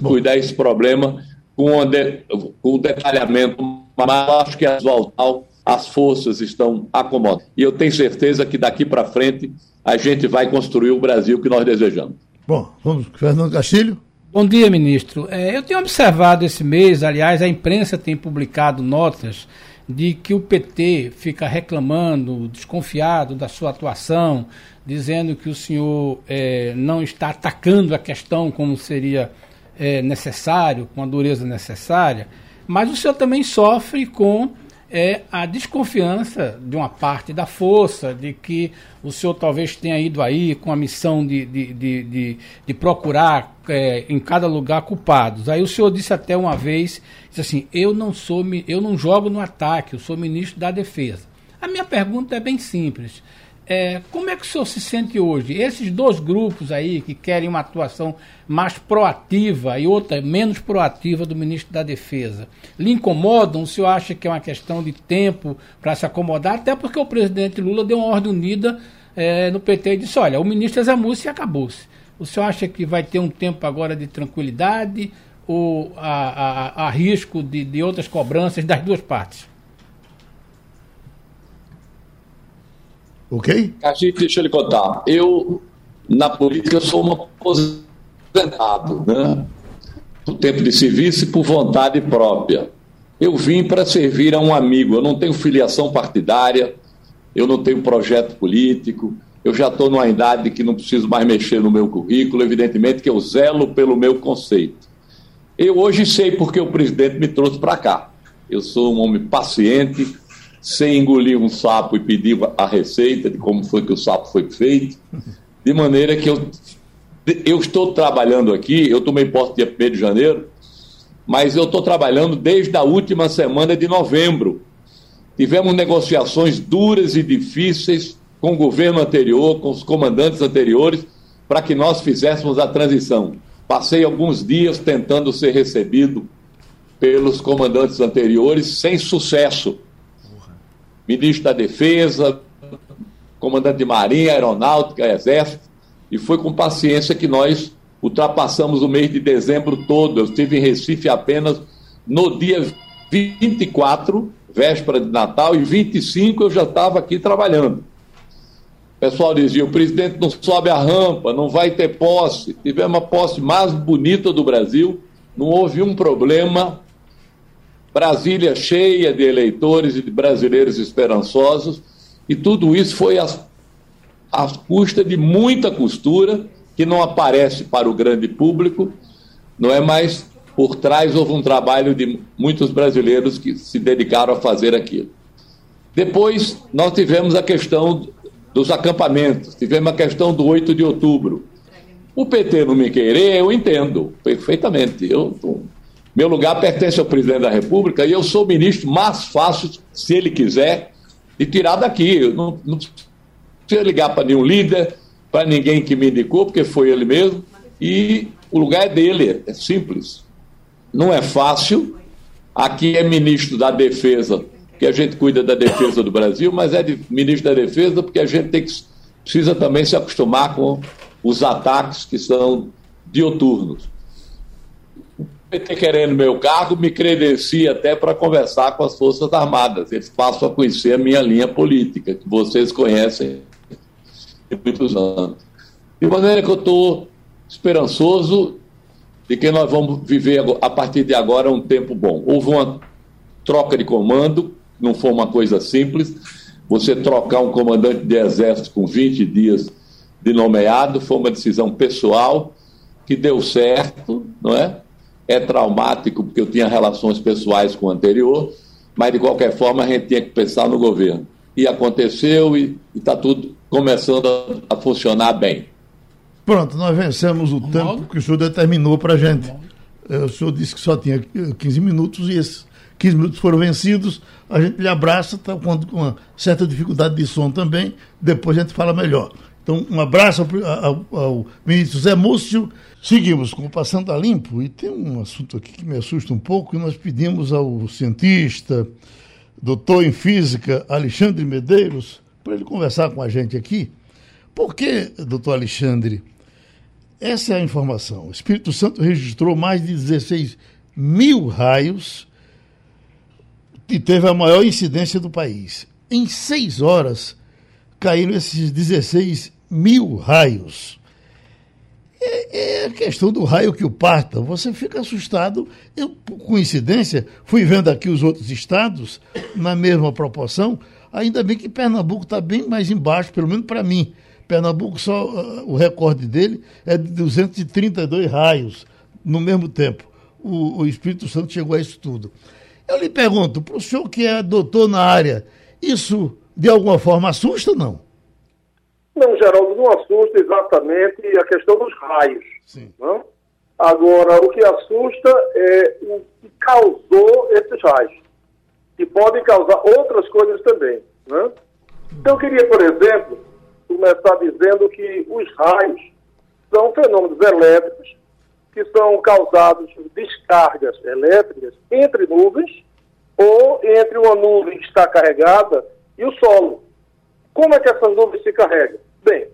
cuidar esse problema com, de, com detalhamento, mas acho que as voltar as forças estão acomodadas. E eu tenho certeza que daqui para frente a gente vai construir o Brasil que nós desejamos. Bom, vamos, Fernando Castilho. Bom dia, ministro. É, eu tenho observado esse mês, aliás, a imprensa tem publicado notas de que o PT fica reclamando, desconfiado da sua atuação, dizendo que o senhor é, não está atacando a questão como seria é, necessário, com a dureza necessária, mas o senhor também sofre com é a desconfiança de uma parte da força, de que o senhor talvez tenha ido aí com a missão de, de, de, de, de procurar é, em cada lugar culpados. Aí o senhor disse até uma vez, disse assim, eu não sou, eu não jogo no ataque, eu sou ministro da defesa. A minha pergunta é bem simples. É, como é que o senhor se sente hoje? Esses dois grupos aí que querem uma atuação mais proativa e outra menos proativa do ministro da Defesa, lhe incomodam? O senhor acha que é uma questão de tempo para se acomodar? Até porque o presidente Lula deu uma ordem unida é, no PT e disse: olha, o ministro examou-se acabou-se. O senhor acha que vai ter um tempo agora de tranquilidade ou há, risco de, de outras cobranças das duas partes? Ok? Cachito, deixa eu lhe contar. Eu, na política, sou um aposentado, né? Por tempo de serviço e por vontade própria. Eu vim para servir a um amigo. Eu não tenho filiação partidária, eu não tenho projeto político, eu já estou numa idade que não preciso mais mexer no meu currículo, evidentemente que eu zelo pelo meu conceito. Eu hoje sei porque o presidente me trouxe para cá. Eu sou um homem paciente, sem engolir um sapo e pedir a receita de como foi que o sapo foi feito, de maneira que eu, eu estou trabalhando aqui, eu tomei posse dia 1 de janeiro, mas eu estou trabalhando desde a última semana de novembro. Tivemos negociações duras e difíceis com o governo anterior, com os comandantes anteriores, para que nós fizéssemos a transição. Passei alguns dias tentando ser recebido pelos comandantes anteriores, sem sucesso ministro da Defesa, comandante de Marinha, Aeronáutica, Exército, e foi com paciência que nós ultrapassamos o mês de dezembro todo. Eu estive em Recife apenas no dia 24, véspera de Natal, e 25 eu já estava aqui trabalhando. O pessoal dizia: o presidente não sobe a rampa, não vai ter posse. Tivemos a posse mais bonita do Brasil, não houve um problema Brasília cheia de eleitores e de brasileiros esperançosos, e tudo isso foi às, às de muita costura que não aparece para o grande público, não é mais por trás houve um trabalho de muitos brasileiros que se dedicaram a fazer aquilo. Depois nós tivemos a questão dos acampamentos, tivemos a questão do 8 de outubro. O PT não me querer, eu entendo perfeitamente. Eu meu lugar pertence ao presidente da República e eu sou o ministro mais fácil, se ele quiser, de tirar daqui. Eu não, não precisa ligar para nenhum líder, para ninguém que me indicou, porque foi ele mesmo. E o lugar é dele, é simples. Não é fácil. Aqui é ministro da Defesa, que a gente cuida da defesa do Brasil, mas é de ministro da Defesa porque a gente tem que, precisa também se acostumar com os ataques que são dioturnos. PT querendo meu cargo me credencia até para conversar com as Forças Armadas. Eles passam a conhecer a minha linha política, que vocês conhecem há muitos anos. De maneira que eu estou esperançoso de que nós vamos viver a partir de agora um tempo bom. Houve uma troca de comando, não foi uma coisa simples. Você trocar um comandante de exército com 20 dias de nomeado foi uma decisão pessoal que deu certo, não é? É traumático porque eu tinha relações pessoais com o anterior, mas de qualquer forma a gente tinha que pensar no governo. E aconteceu e está tudo começando a, a, funcionar bem. Pronto, nós vencemos o tempo que o senhor determinou para a gente. É, o senhor disse que só tinha 15 minutos e esses 15 minutos foram vencidos. A gente lhe abraça, está com uma certa dificuldade de som também. Depois a gente fala melhor. Então, um abraço ao, ao, ao ministro Zé Múcio. Seguimos com o Passando a Limpo e tem um assunto aqui que me assusta um pouco e nós pedimos ao cientista, doutor em física, Alexandre Medeiros, para ele conversar com a gente aqui. Por que, doutor Alexandre, essa é a informação. O Espírito Santo registrou mais de 16 mil raios e teve a maior incidência do país. Em seis horas, caíram esses 16 mil raios. É, é, a questão do raio que o parta. Você fica assustado. Eu, por coincidência, fui vendo aqui os outros estados na mesma proporção. Ainda bem que Pernambuco está bem mais embaixo, pelo menos para mim. Pernambuco, só uh, o recorde dele é de 232 raios no mesmo tempo. O, o Espírito Santo chegou a isso tudo. Eu lhe pergunto, para o senhor que é doutor na área, isso de alguma forma assusta ou não? Não, Geraldo, não assusta exatamente a questão dos raios. Sim. Não? Agora, o que assusta é o que causou esses raios, que podem causar outras coisas também. Né? Então, eu queria, por exemplo, começar dizendo que os raios são fenômenos elétricos que são causados descargas elétricas entre nuvens ou entre uma nuvem que está carregada e o solo. Como é que essas nuvens se carregam? Bem,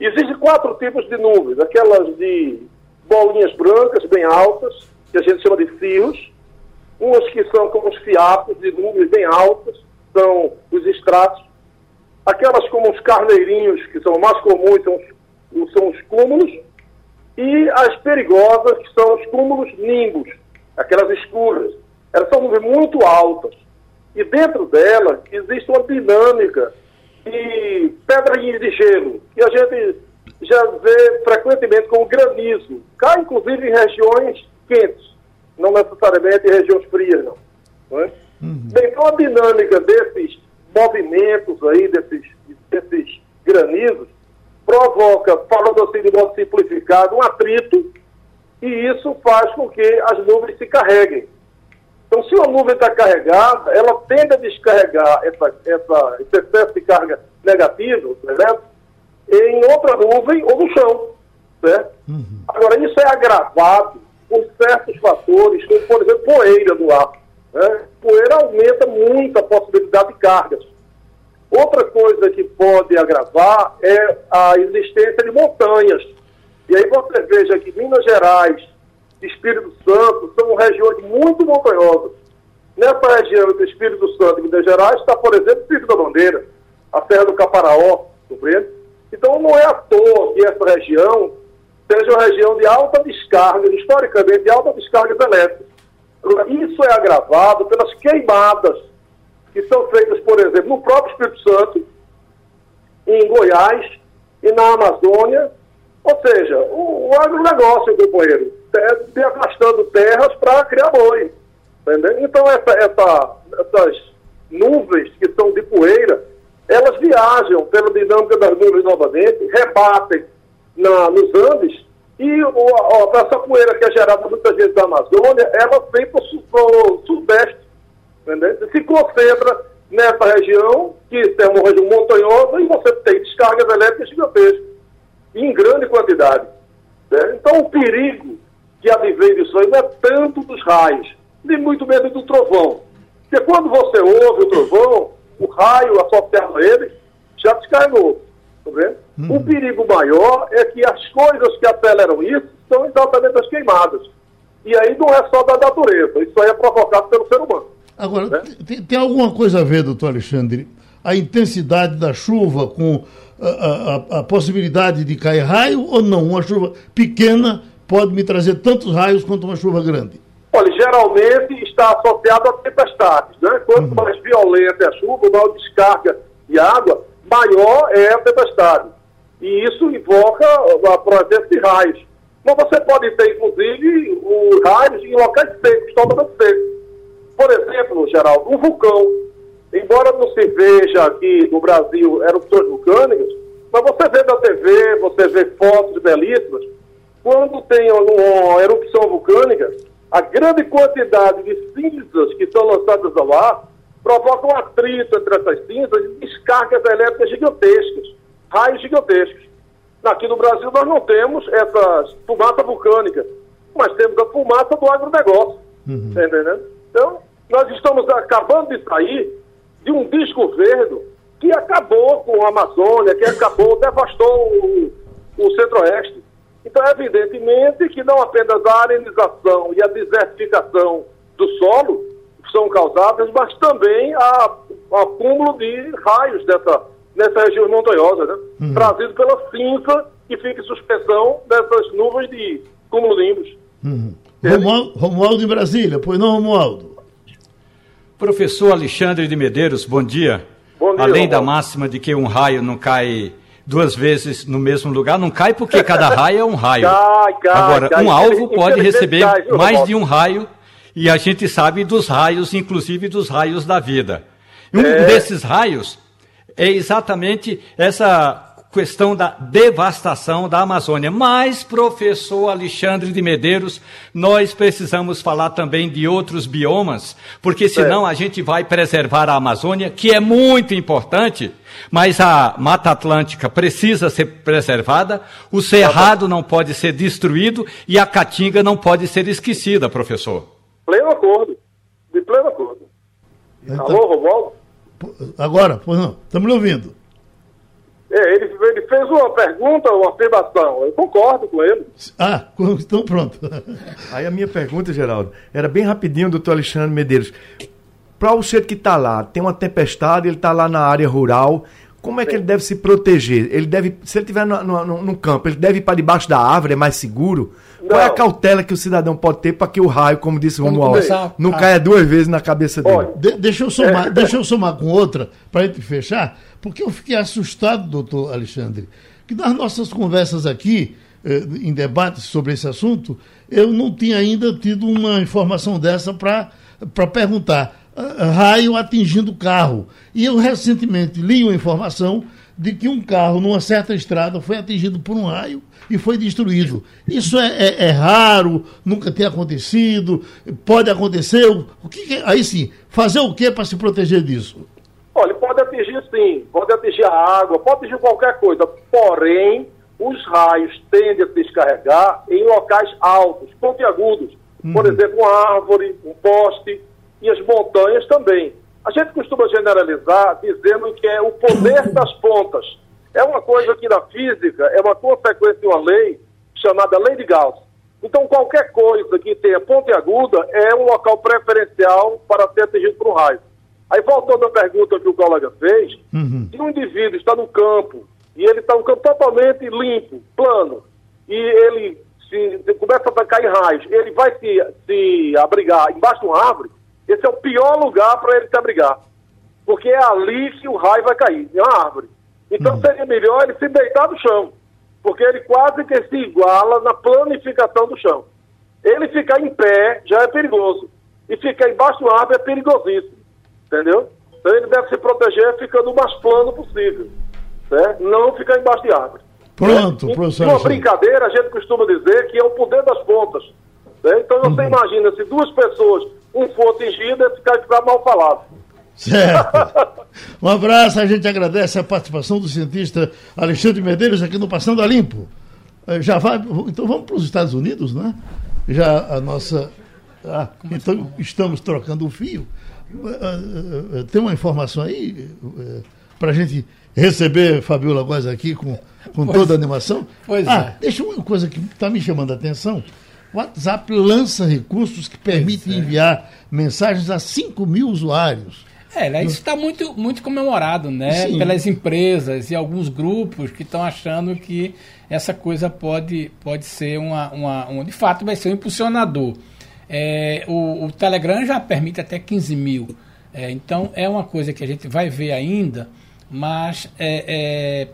existem quatro tipos de nuvens, aquelas de bolinhas brancas bem altas, que a gente chama de fios, umas que são como os fiapos de nuvens bem altas, são os estratos, aquelas como os carneirinhos, que são mais comuns, são os, são os cúmulos, e as perigosas, que são os cúmulos nimbos, aquelas escuras. Elas são nuvens muito altas. E dentro delas existe uma dinâmica de pedrinhas de gelo, que a gente já vê frequentemente como granizo. Cai, inclusive, em regiões quentes, não necessariamente em regiões frias, não. não é? uhum. Bem, então a dinâmica desses movimentos aí, desses, desses granizos, provoca, falando assim de modo simplificado, um atrito, e isso faz com que as nuvens se carreguem. Então, se uma nuvem está carregada, ela tende a descarregar essa, essa, esse excesso de carga negativa, certo? em outra nuvem ou no chão. Certo? Uhum. Agora, isso é agravado por certos fatores, como, por exemplo, poeira no ar. Né? Poeira aumenta muito a possibilidade de cargas. Outra coisa que pode agravar é a existência de montanhas. E aí você veja que Minas Gerais, Espírito Santo, são regiões muito montanhosas. Nessa região do Espírito Santo e Minas Gerais está, por exemplo, o Pico da Bandeira, a Serra do Caparaó, compreende? Então não é à toa que essa região seja uma região de alta descarga, historicamente de alta descarga elétrica. Isso é agravado pelas queimadas que são feitas, por exemplo, no próprio Espírito Santo, em Goiás e na Amazônia. Ou seja, o, o agronegócio, companheiro, devastando terras para criar boi. Entendeu? Então, essa, essa, essas nuvens que são de poeira, elas viajam pela dinâmica das nuvens novamente, rebatem na, nos Andes, e o, ó, essa poeira que é gerada muitas vezes da Amazônia, ela vem para o sudeste entendeu? Se concentra nessa região, que é uma região montanhosa, e você tem descargas elétricas gigantescas, em grande quantidade. Né? Então, o perigo que advém disso aí não é tanto dos raios, nem muito menos do trovão. Porque quando você ouve o trovão, o raio a ele já descarregou. Tá vendo? Uhum. O perigo maior é que as coisas que aceleram isso são exatamente as queimadas. E aí não é só da natureza, isso aí é provocado pelo ser humano. Agora, né? tem, tem, alguma coisa a ver, doutor Alexandre, a intensidade da chuva com a, a, a, possibilidade de cair raio ou não? Uma chuva pequena pode me trazer tantos raios quanto uma chuva grande? Olha, geralmente está associado a tempestades. Né? Quanto uhum. mais violenta é a chuva, maior descarga de água, maior é a tempestade. E isso invoca a presença de raios. Mas você pode ter, inclusive, os raios em locais secos, totalmente secos. Por exemplo, Geraldo, um vulcão. Embora não se veja aqui no Brasil erupções vulcânicas, mas você vê na TV, você vê fotos belíssimas, quando tem uma erupção vulcânica, a grande quantidade de cinzas que são lançadas ao ar provoca um atrito entre essas cinzas e descargas elétricas gigantescas, raios gigantescos. Aqui no Brasil nós não temos essa fumaça vulcânica, mas temos a fumaça do agronegócio. Uhum. Tá entendendo? Então, nós estamos acabando de sair de um desgoverno que acabou com a Amazônia, que acabou, devastou o, o centro-oeste. Então, evidentemente que não apenas a arenização e a desertificação do solo são causadas, mas também a, o acúmulo de raios dessa, nessa região montanhosa, né? Uhum. trazido pela cinza que fica em suspensão dessas nuvens de cúmulo de Uhum. Romualdo, Romualdo em Brasília, pois não, Romualdo? Professor Alexandre de Medeiros, bom dia. Bom dia Além da máxima de que um raio não cai duas vezes no mesmo lugar, não cai porque cada raio é um raio. Cai, cai, Agora, cai. um alvo pode receber cai, mais de um raio e a gente sabe dos raios, inclusive dos raios da vida. Um é... desses raios é exatamente essa questão da devastação da Amazônia. Mas, professor Alexandre de Medeiros, nós precisamos falar também de outros biomas, porque senão a gente vai preservar a Amazônia, que é muito importante, mas a Mata Atlântica precisa ser preservada, o Cerrado não pode ser destruído e a Caatinga não pode ser esquecida, professor. Pleno acordo. De pleno acordo. Então, Alô, Romualdo? Agora, pois não, estamos lhe ouvindo. É, ele, ele, fez uma pergunta, uma afirmação. Eu concordo com ele. Ah, então pronto. Aí a minha pergunta, Geraldo, era bem rapidinho, doutor Alexandre Medeiros. Para o ser que está lá, tem uma tempestade, ele está lá na área rural, como é que ele deve se proteger? Ele deve, se ele estiver no, no, no, campo, ele deve ir para debaixo da árvore, é mais seguro? Não. Qual é a cautela que o cidadão pode ter para que o raio, como disse o Romualdo, não caia duas vezes na cabeça dele? Olha, de, deixa, eu somar, é, deixa eu somar com outra, para a gente fechar, porque eu fiquei assustado, doutor Alexandre, que nas nossas conversas aqui, eh, em debates sobre esse assunto, eu não tinha ainda tido uma informação dessa para perguntar raio atingindo carro. E eu recentemente li uma informação de que um carro numa certa estrada foi atingido por um raio e foi destruído. Isso é, é, é raro, nunca tem acontecido, pode acontecer. O que, aí sim, fazer o que para se proteger disso? Pode atingir sim, pode atingir a água, pode atingir qualquer coisa, porém os raios tendem a se descarregar em locais altos, pontiagudos. Uhum. Por exemplo, uma árvore, um poste, e as montanhas também. A gente costuma generalizar dizendo que é o poder das pontas. É uma coisa que na física é uma consequência de uma lei chamada lei de Gauss. Então, qualquer coisa que tenha ponta aguda é um local preferencial para ser atingido por um raio. Aí, voltando à pergunta que o colega fez, uhum. se um indivíduo está no campo e ele está no campo totalmente limpo, plano, e ele se, se começa a cair raios, ele vai se, se abrigar embaixo de uma árvore, esse é o pior lugar para ele se abrigar. Porque é ali que o raio vai cair, em uma árvore. Então uhum. seria melhor ele se deitar no chão. Porque ele quase que se iguala na planificação do chão. Ele ficar em pé já é perigoso. E ficar embaixo de uma árvore é perigosíssimo. Entendeu? Então ele deve se proteger ficando o mais plano possível. Certo? Não ficar embaixo de árvore. Pronto, né? professor. Uma brincadeira, a gente costuma dizer que é o poder das pontas. Né? Então você uhum. imagina se duas pessoas um for atingido, esse cara ficar mal falado. Certo. Um abraço, a gente agradece a participação do cientista Alexandre Medeiros aqui no Passando a Limpo. Eh, já vai, então vamos para os Estados Unidos, né? Já a nossa. Ah, então estamos trocando o fio. Eh, eh, tem uma informação aí para a gente receber Fabiola Góes aqui com, com toda a animação? Pois ah, é. Deixa uma coisa que está me chamando a atenção. O WhatsApp lança recursos que permitem é. enviar mensagens a 5 mil usuários. É, né, isso está muito, muito comemorado, né? Sim. Pelas empresas e alguns grupos que estão achando que essa coisa pode, pode ser uma, uma, um, de fato, vai ser um impulsionador. É, o, o, Telegram já permite até 15 mil. É, então é uma coisa que a gente vai ver ainda, mas é, é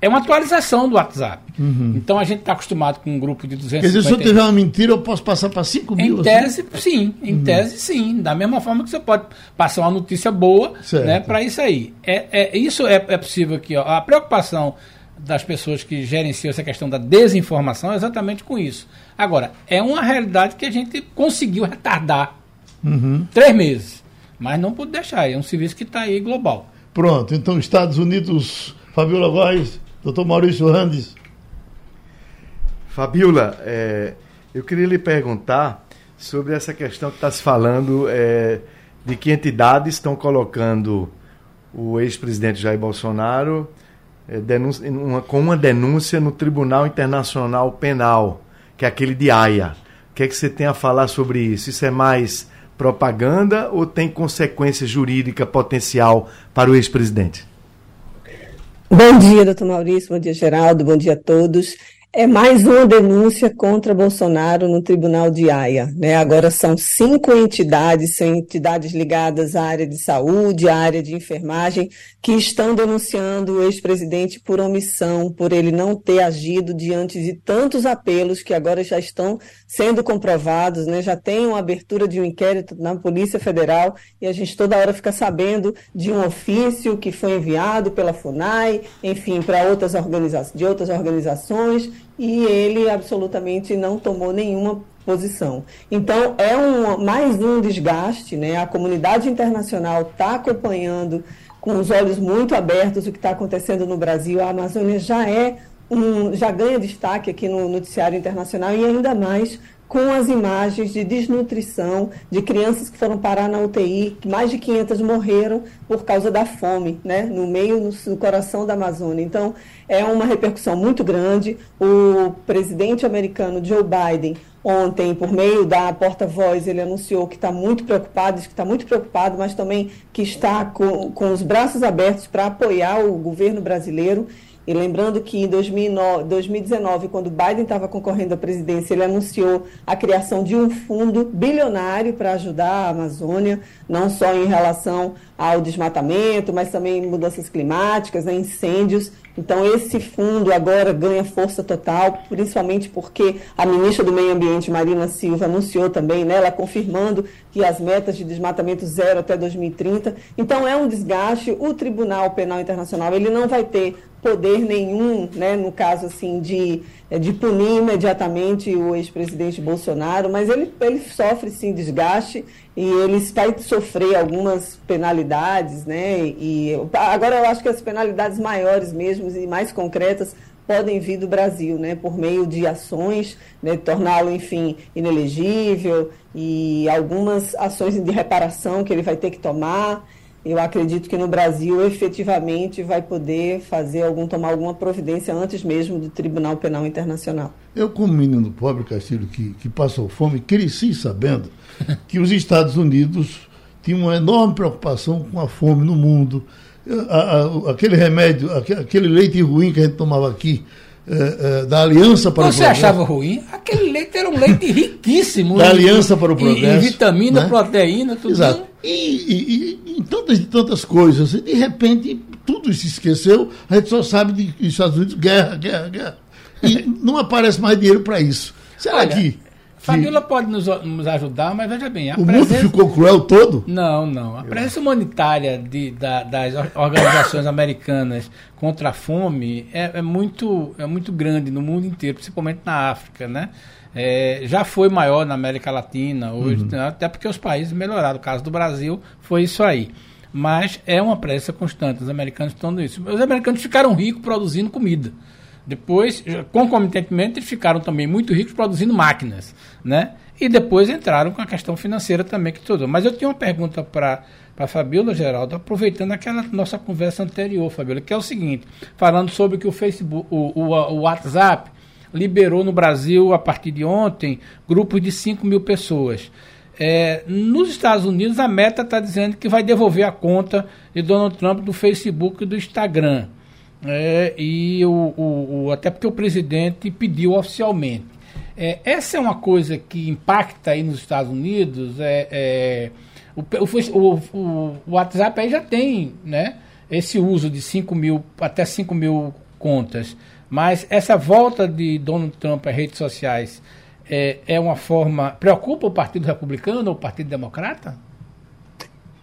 é uma atualização do WhatsApp. Uhum. Então a gente está acostumado com um grupo de 250... Quer dizer, se eu tiver uma mentira, eu posso passar para 5 mil? Em tese, assim? sim. Em uhum. tese, sim. Da mesma forma que você pode passar uma notícia boa né, para isso aí. É, é, isso é, é possível aqui. Ó. A preocupação das pessoas que gerenciam essa questão da desinformação é exatamente com isso. Agora, é uma realidade que a gente conseguiu retardar uhum. três meses. Mas não pode deixar. É um serviço que está aí global. Pronto. Então, Estados Unidos, Fabiola Góes Doutor Maurício Randes. Fabiola, é, eu queria lhe perguntar sobre essa questão que está se falando é, de que entidades estão colocando o ex-presidente Jair Bolsonaro é, com uma denúncia no Tribunal Internacional Penal, que é aquele de Haia. O que é que você tem a falar sobre isso? Isso é mais propaganda ou tem consequência jurídica potencial para o ex-presidente? Bom dia, doutor Maurício, bom dia, Geraldo, bom dia a todos. É mais uma denúncia contra Bolsonaro no Tribunal de Haia. Né? Agora são cinco entidades, são entidades ligadas à área de saúde, à área de enfermagem, que estão denunciando o ex-presidente por omissão, por ele não ter agido diante de tantos apelos que agora já estão sendo comprovados, né? já tem uma abertura de um inquérito na Polícia Federal e a gente toda hora fica sabendo de um ofício que foi enviado pela FUNAI, enfim, para outras organizações, de outras organizações e ele absolutamente não tomou nenhuma posição. Então, é um, mais um desgaste, né? A comunidade internacional está acompanhando com os olhos muito abertos o que está acontecendo no Brasil. A Amazônia já é um, já ganha destaque aqui no noticiário internacional e ainda mais com as imagens de desnutrição de crianças que foram parar na UTI, mais de 500 morreram por causa da fome, né, no meio, no, no, coração da Amazônia. Então, é uma repercussão muito grande. O presidente americano Joe Biden, ontem, por meio da porta-voz, ele anunciou que está muito preocupado, que está muito preocupado, mas também que está com, com os braços abertos para apoiar o governo brasileiro e lembrando que em 2009, 2019, quando Biden estava concorrendo à presidência, ele anunciou a criação de um fundo bilionário para ajudar a Amazônia, não só em relação ao desmatamento, mas também mudanças climáticas, né, incêndios. Então, esse fundo agora ganha força total, principalmente porque a ministra do Meio Ambiente, Marina Silva, anunciou também, né, ela confirmando que as metas de desmatamento zero até 2030. Então, é um desgaste. O Tribunal Penal Internacional ele não vai ter poder nenhum, né, no caso assim de, de punir imediatamente o ex-presidente Bolsonaro, mas ele, ele sofre sim desgaste e ele vai sofrer algumas penalidades, né? E agora eu acho que as penalidades maiores mesmo e mais concretas podem vir do Brasil, né, por meio de ações, né, torná-lo, enfim, inelegível e algumas ações de reparação que ele vai ter que tomar eu acredito que no Brasil efetivamente vai poder fazer algum tomar alguma providência antes mesmo do Tribunal Penal Internacional. Eu, como menino pobre, Castilho, que, que passou fome, cresci sabendo que os Estados Unidos tinham uma enorme preocupação com a fome no mundo. A, a, aquele remédio, aquele leite ruim que a gente tomava aqui, é, é, da Aliança para Você o Progresso. Você achava ruim? Aquele leite era um leite riquíssimo. da Aliança para o Progresso. E, e vitamina, né? proteína, tudo Exato. E, e, e, tantas, tantas coisas. E de repente, tudo se esqueceu. A gente só sabe de Estados Unidos, guerra, guerra, guerra. E não aparece mais dinheiro para isso. Será Olha, que Fabiola pode nos, nos, ajudar, mas veja bem. o presença... mundo ficou cruel todo? Não, não. A presença humanitária de, da, das organizações americanas contra a fome é, é, muito, é muito grande no mundo inteiro, principalmente na África, né? É, já foi maior na América Latina, hoje, uhum. até porque os países melhoraram. O caso do Brasil foi isso aí. Mas é uma presença constante. Os americanos estão nisso. Os americanos ficaram ricos produzindo comida. Depois, concomitantemente, eles ficaram também muito ricos produzindo máquinas, né? E depois entraram com a questão financeira também que tudo. Mas eu tenho uma pergunta para para Fabiola Geraldo, aproveitando aquela nossa conversa anterior, Fabiola, que é o seguinte, falando sobre que o Facebook, o, o, o WhatsApp liberou no Brasil, a partir de ontem, grupos de 5 mil pessoas. É, nos Estados Unidos, a meta está dizendo que vai devolver a conta de Donald Trump do Facebook e do Instagram. É, e o, o, o, até porque o presidente pediu oficialmente. É, essa é uma coisa que impacta aí nos Estados Unidos. É, é o, o, WhatsApp aí já tem né, esse uso de 5 mil, até 5 mil contas. Mas essa volta de Donald Trump às redes sociais é, é uma forma. Preocupa o Partido Republicano ou o Partido Democrata?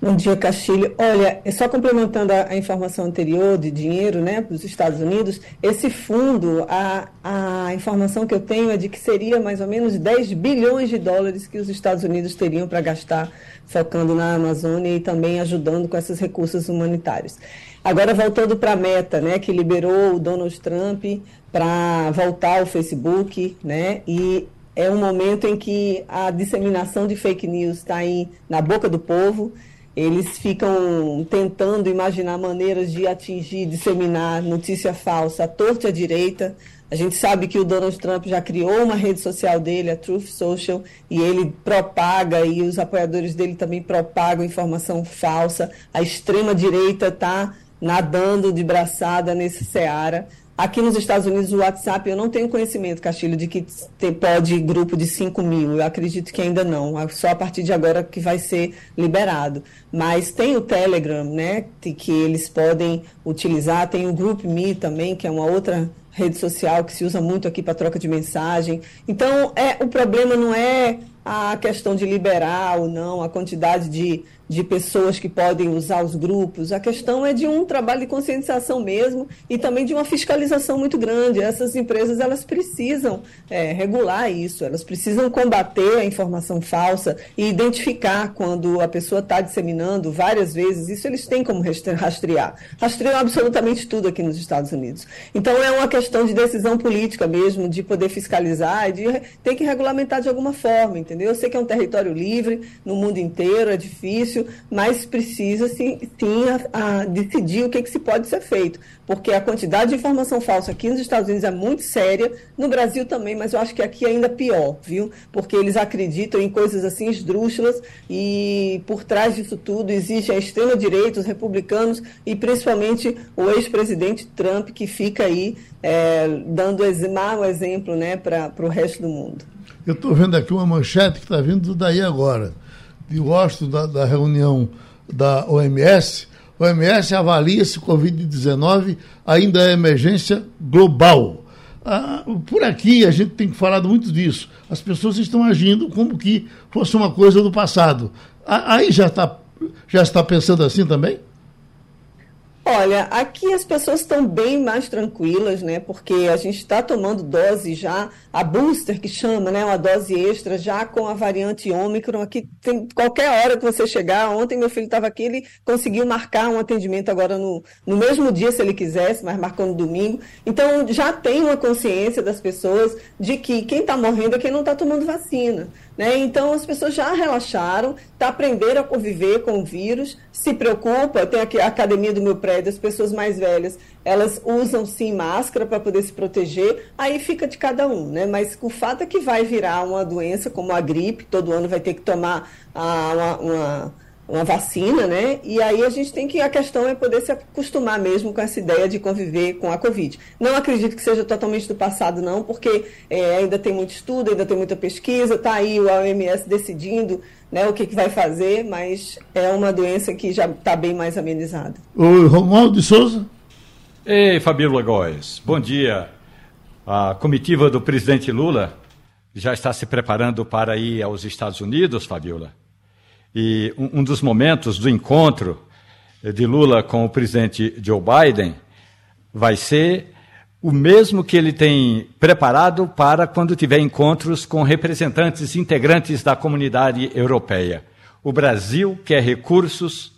Bom dia, Castilho. Olha, só complementando a, a, informação anterior de dinheiro né, para os Estados Unidos, esse fundo, a, a informação que eu tenho é de que seria mais ou menos 10 bilhões de dólares que os Estados Unidos teriam para gastar focando na Amazônia e também ajudando com esses recursos humanitários. Agora, voltando para a meta, né, que liberou o Donald Trump para voltar ao Facebook, né, e é um momento em que a disseminação de fake news está aí na boca do povo eles ficam tentando imaginar maneiras de atingir, disseminar notícia falsa à torta e à direita. A gente sabe que o Donald Trump já criou uma rede social dele, a Truth Social, e ele propaga, e os apoiadores dele também propagam informação falsa. A extrema-direita está nadando de braçada nesse seara. Aqui nos Estados Unidos, o WhatsApp, eu não tenho conhecimento, Castilho, de que tem, pode grupo de 5 mil. Eu acredito que ainda não. É só a partir de agora que vai ser liberado. Mas tem o Telegram, né? Que eles podem utilizar. Tem o GroupMe também, que é uma outra rede social que se usa muito aqui para troca de mensagem. Então, é, o problema não é a questão de liberar ou não, a quantidade de de pessoas que podem usar os grupos. A questão é de um trabalho de conscientização mesmo e também de uma fiscalização muito grande. Essas empresas elas precisam é, regular isso, elas precisam combater a informação falsa e identificar quando a pessoa está disseminando várias vezes. Isso eles têm como rastrear. Rastreiam absolutamente tudo aqui nos Estados Unidos. Então é uma questão de decisão política mesmo, de poder fiscalizar, de ter que regulamentar de alguma forma, entendeu? Eu sei que é um território livre no mundo inteiro, é difícil difícil, mas precisa sim, sim a, a decidir o que, que se pode ser feito, porque a quantidade de informação falsa aqui nos Estados Unidos é muito séria, no Brasil também, mas eu acho que aqui é ainda pior, viu? Porque eles acreditam em coisas assim esdrúxulas e por trás disso tudo existe a extrema-direita, os republicanos e principalmente o ex-presidente Trump, que fica aí é, dando mau exemplo né, para o resto do mundo. Eu estou vendo aqui uma manchete que está vindo daí agora de Washington, da, da reunião da OMS, a OMS avalia se Covid-19 ainda é emergência global. Ah, por aqui a gente tem falado muito disso. As pessoas estão agindo como que fosse uma coisa do passado. Aí já está já está pensando assim também? Olha, aqui as pessoas estão bem mais tranquilas, né? Porque a gente está tomando dose já, a booster que chama, né? Uma dose extra já com a variante Ômicron. Aqui tem qualquer hora que você chegar. Ontem meu filho estava aqui, ele conseguiu marcar um atendimento agora no, no mesmo dia, se ele quisesse, mas marcou no domingo. Então já tem uma consciência das pessoas de que quem está morrendo é quem não está tomando vacina. Né? Então, as pessoas já relaxaram, tá, aprenderam a conviver com o vírus, se preocupa. Tem aqui a academia do meu prédio, as pessoas mais velhas, elas usam sim máscara para poder se proteger, aí fica de cada um, né? Mas o fato é que vai virar uma doença como a gripe, todo ano vai ter que tomar ah, uma, uma uma vacina, né? E aí a gente tem que a questão é poder se acostumar mesmo com essa ideia de conviver com a Covid. Não acredito que seja totalmente do passado, não, porque é, ainda tem muito estudo, ainda tem muita pesquisa, tá aí o OMS decidindo né, o que, que vai fazer, mas é uma doença que já está bem mais amenizada. O Romualdo de Souza. Ei, Fabíola Góes, bom dia. A comitiva do presidente Lula já está se preparando para ir aos Estados Unidos, Fabíola? E um, dos momentos do encontro de Lula com o presidente Joe Biden vai ser o mesmo que ele tem preparado para quando tiver encontros com representantes integrantes da comunidade europeia. O Brasil quer recursos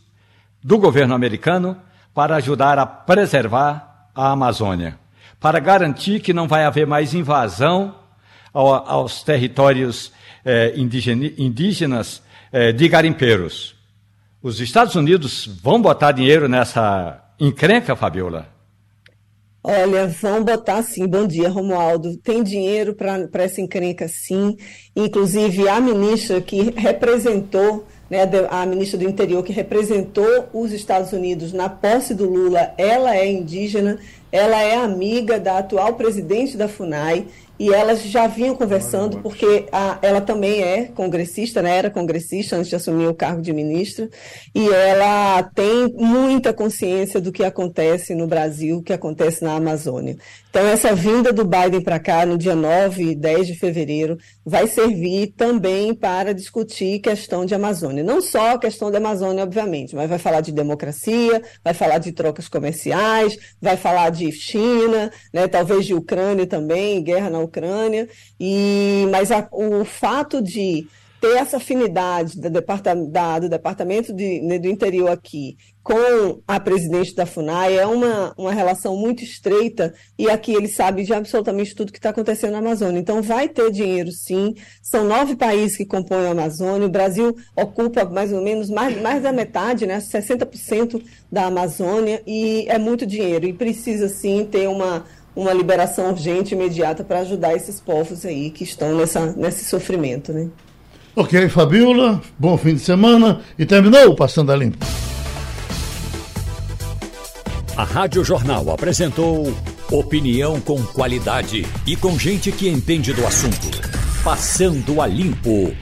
do governo americano para ajudar a preservar a Amazônia, para garantir que não vai haver mais invasão aos territórios eh, indígenas é, de garimpeiros. Os Estados Unidos vão botar dinheiro nessa encrenca, Fabiola? Olha, vão botar sim. Bom dia, Romualdo. Tem dinheiro para essa encrenca, sim. Inclusive, a ministra que representou, né, a ministra do Interior, que representou os Estados Unidos na posse do Lula, ela é indígena, ela é amiga da atual presidente da FUNAI e elas já vinham conversando, porque a, ela também é congressista, né? era congressista antes de assumir o cargo de ministra, e ela tem muita consciência do que acontece no Brasil, o que acontece na Amazônia. Então, essa vinda do Biden para cá no dia 9 e 10 de fevereiro vai servir também para discutir questão de Amazônia. Não só a questão da Amazônia, obviamente, mas vai falar de democracia, vai falar de trocas comerciais, vai falar de China, né? talvez de Ucrânia também, guerra na Ucrânia, e, mas a, o fato de ter essa afinidade do departamento, da, do departamento de, né, do interior aqui com a presidente da FUNAI é uma, uma relação muito estreita e aqui ele sabe de absolutamente tudo que está acontecendo na Amazônia. Então vai ter dinheiro sim. São nove países que compõem a Amazônia. O Brasil ocupa mais ou menos mais, mais da metade, né, 60% da Amazônia e é muito dinheiro e precisa sim ter uma uma liberação urgente imediata para ajudar esses povos aí que estão nessa, nesse sofrimento, né? Ok, Fabiola, bom fim de semana e terminou o Passando a Limpo. A Rádio Jornal apresentou Opinião com qualidade e com gente que entende do assunto. Passando a Limpo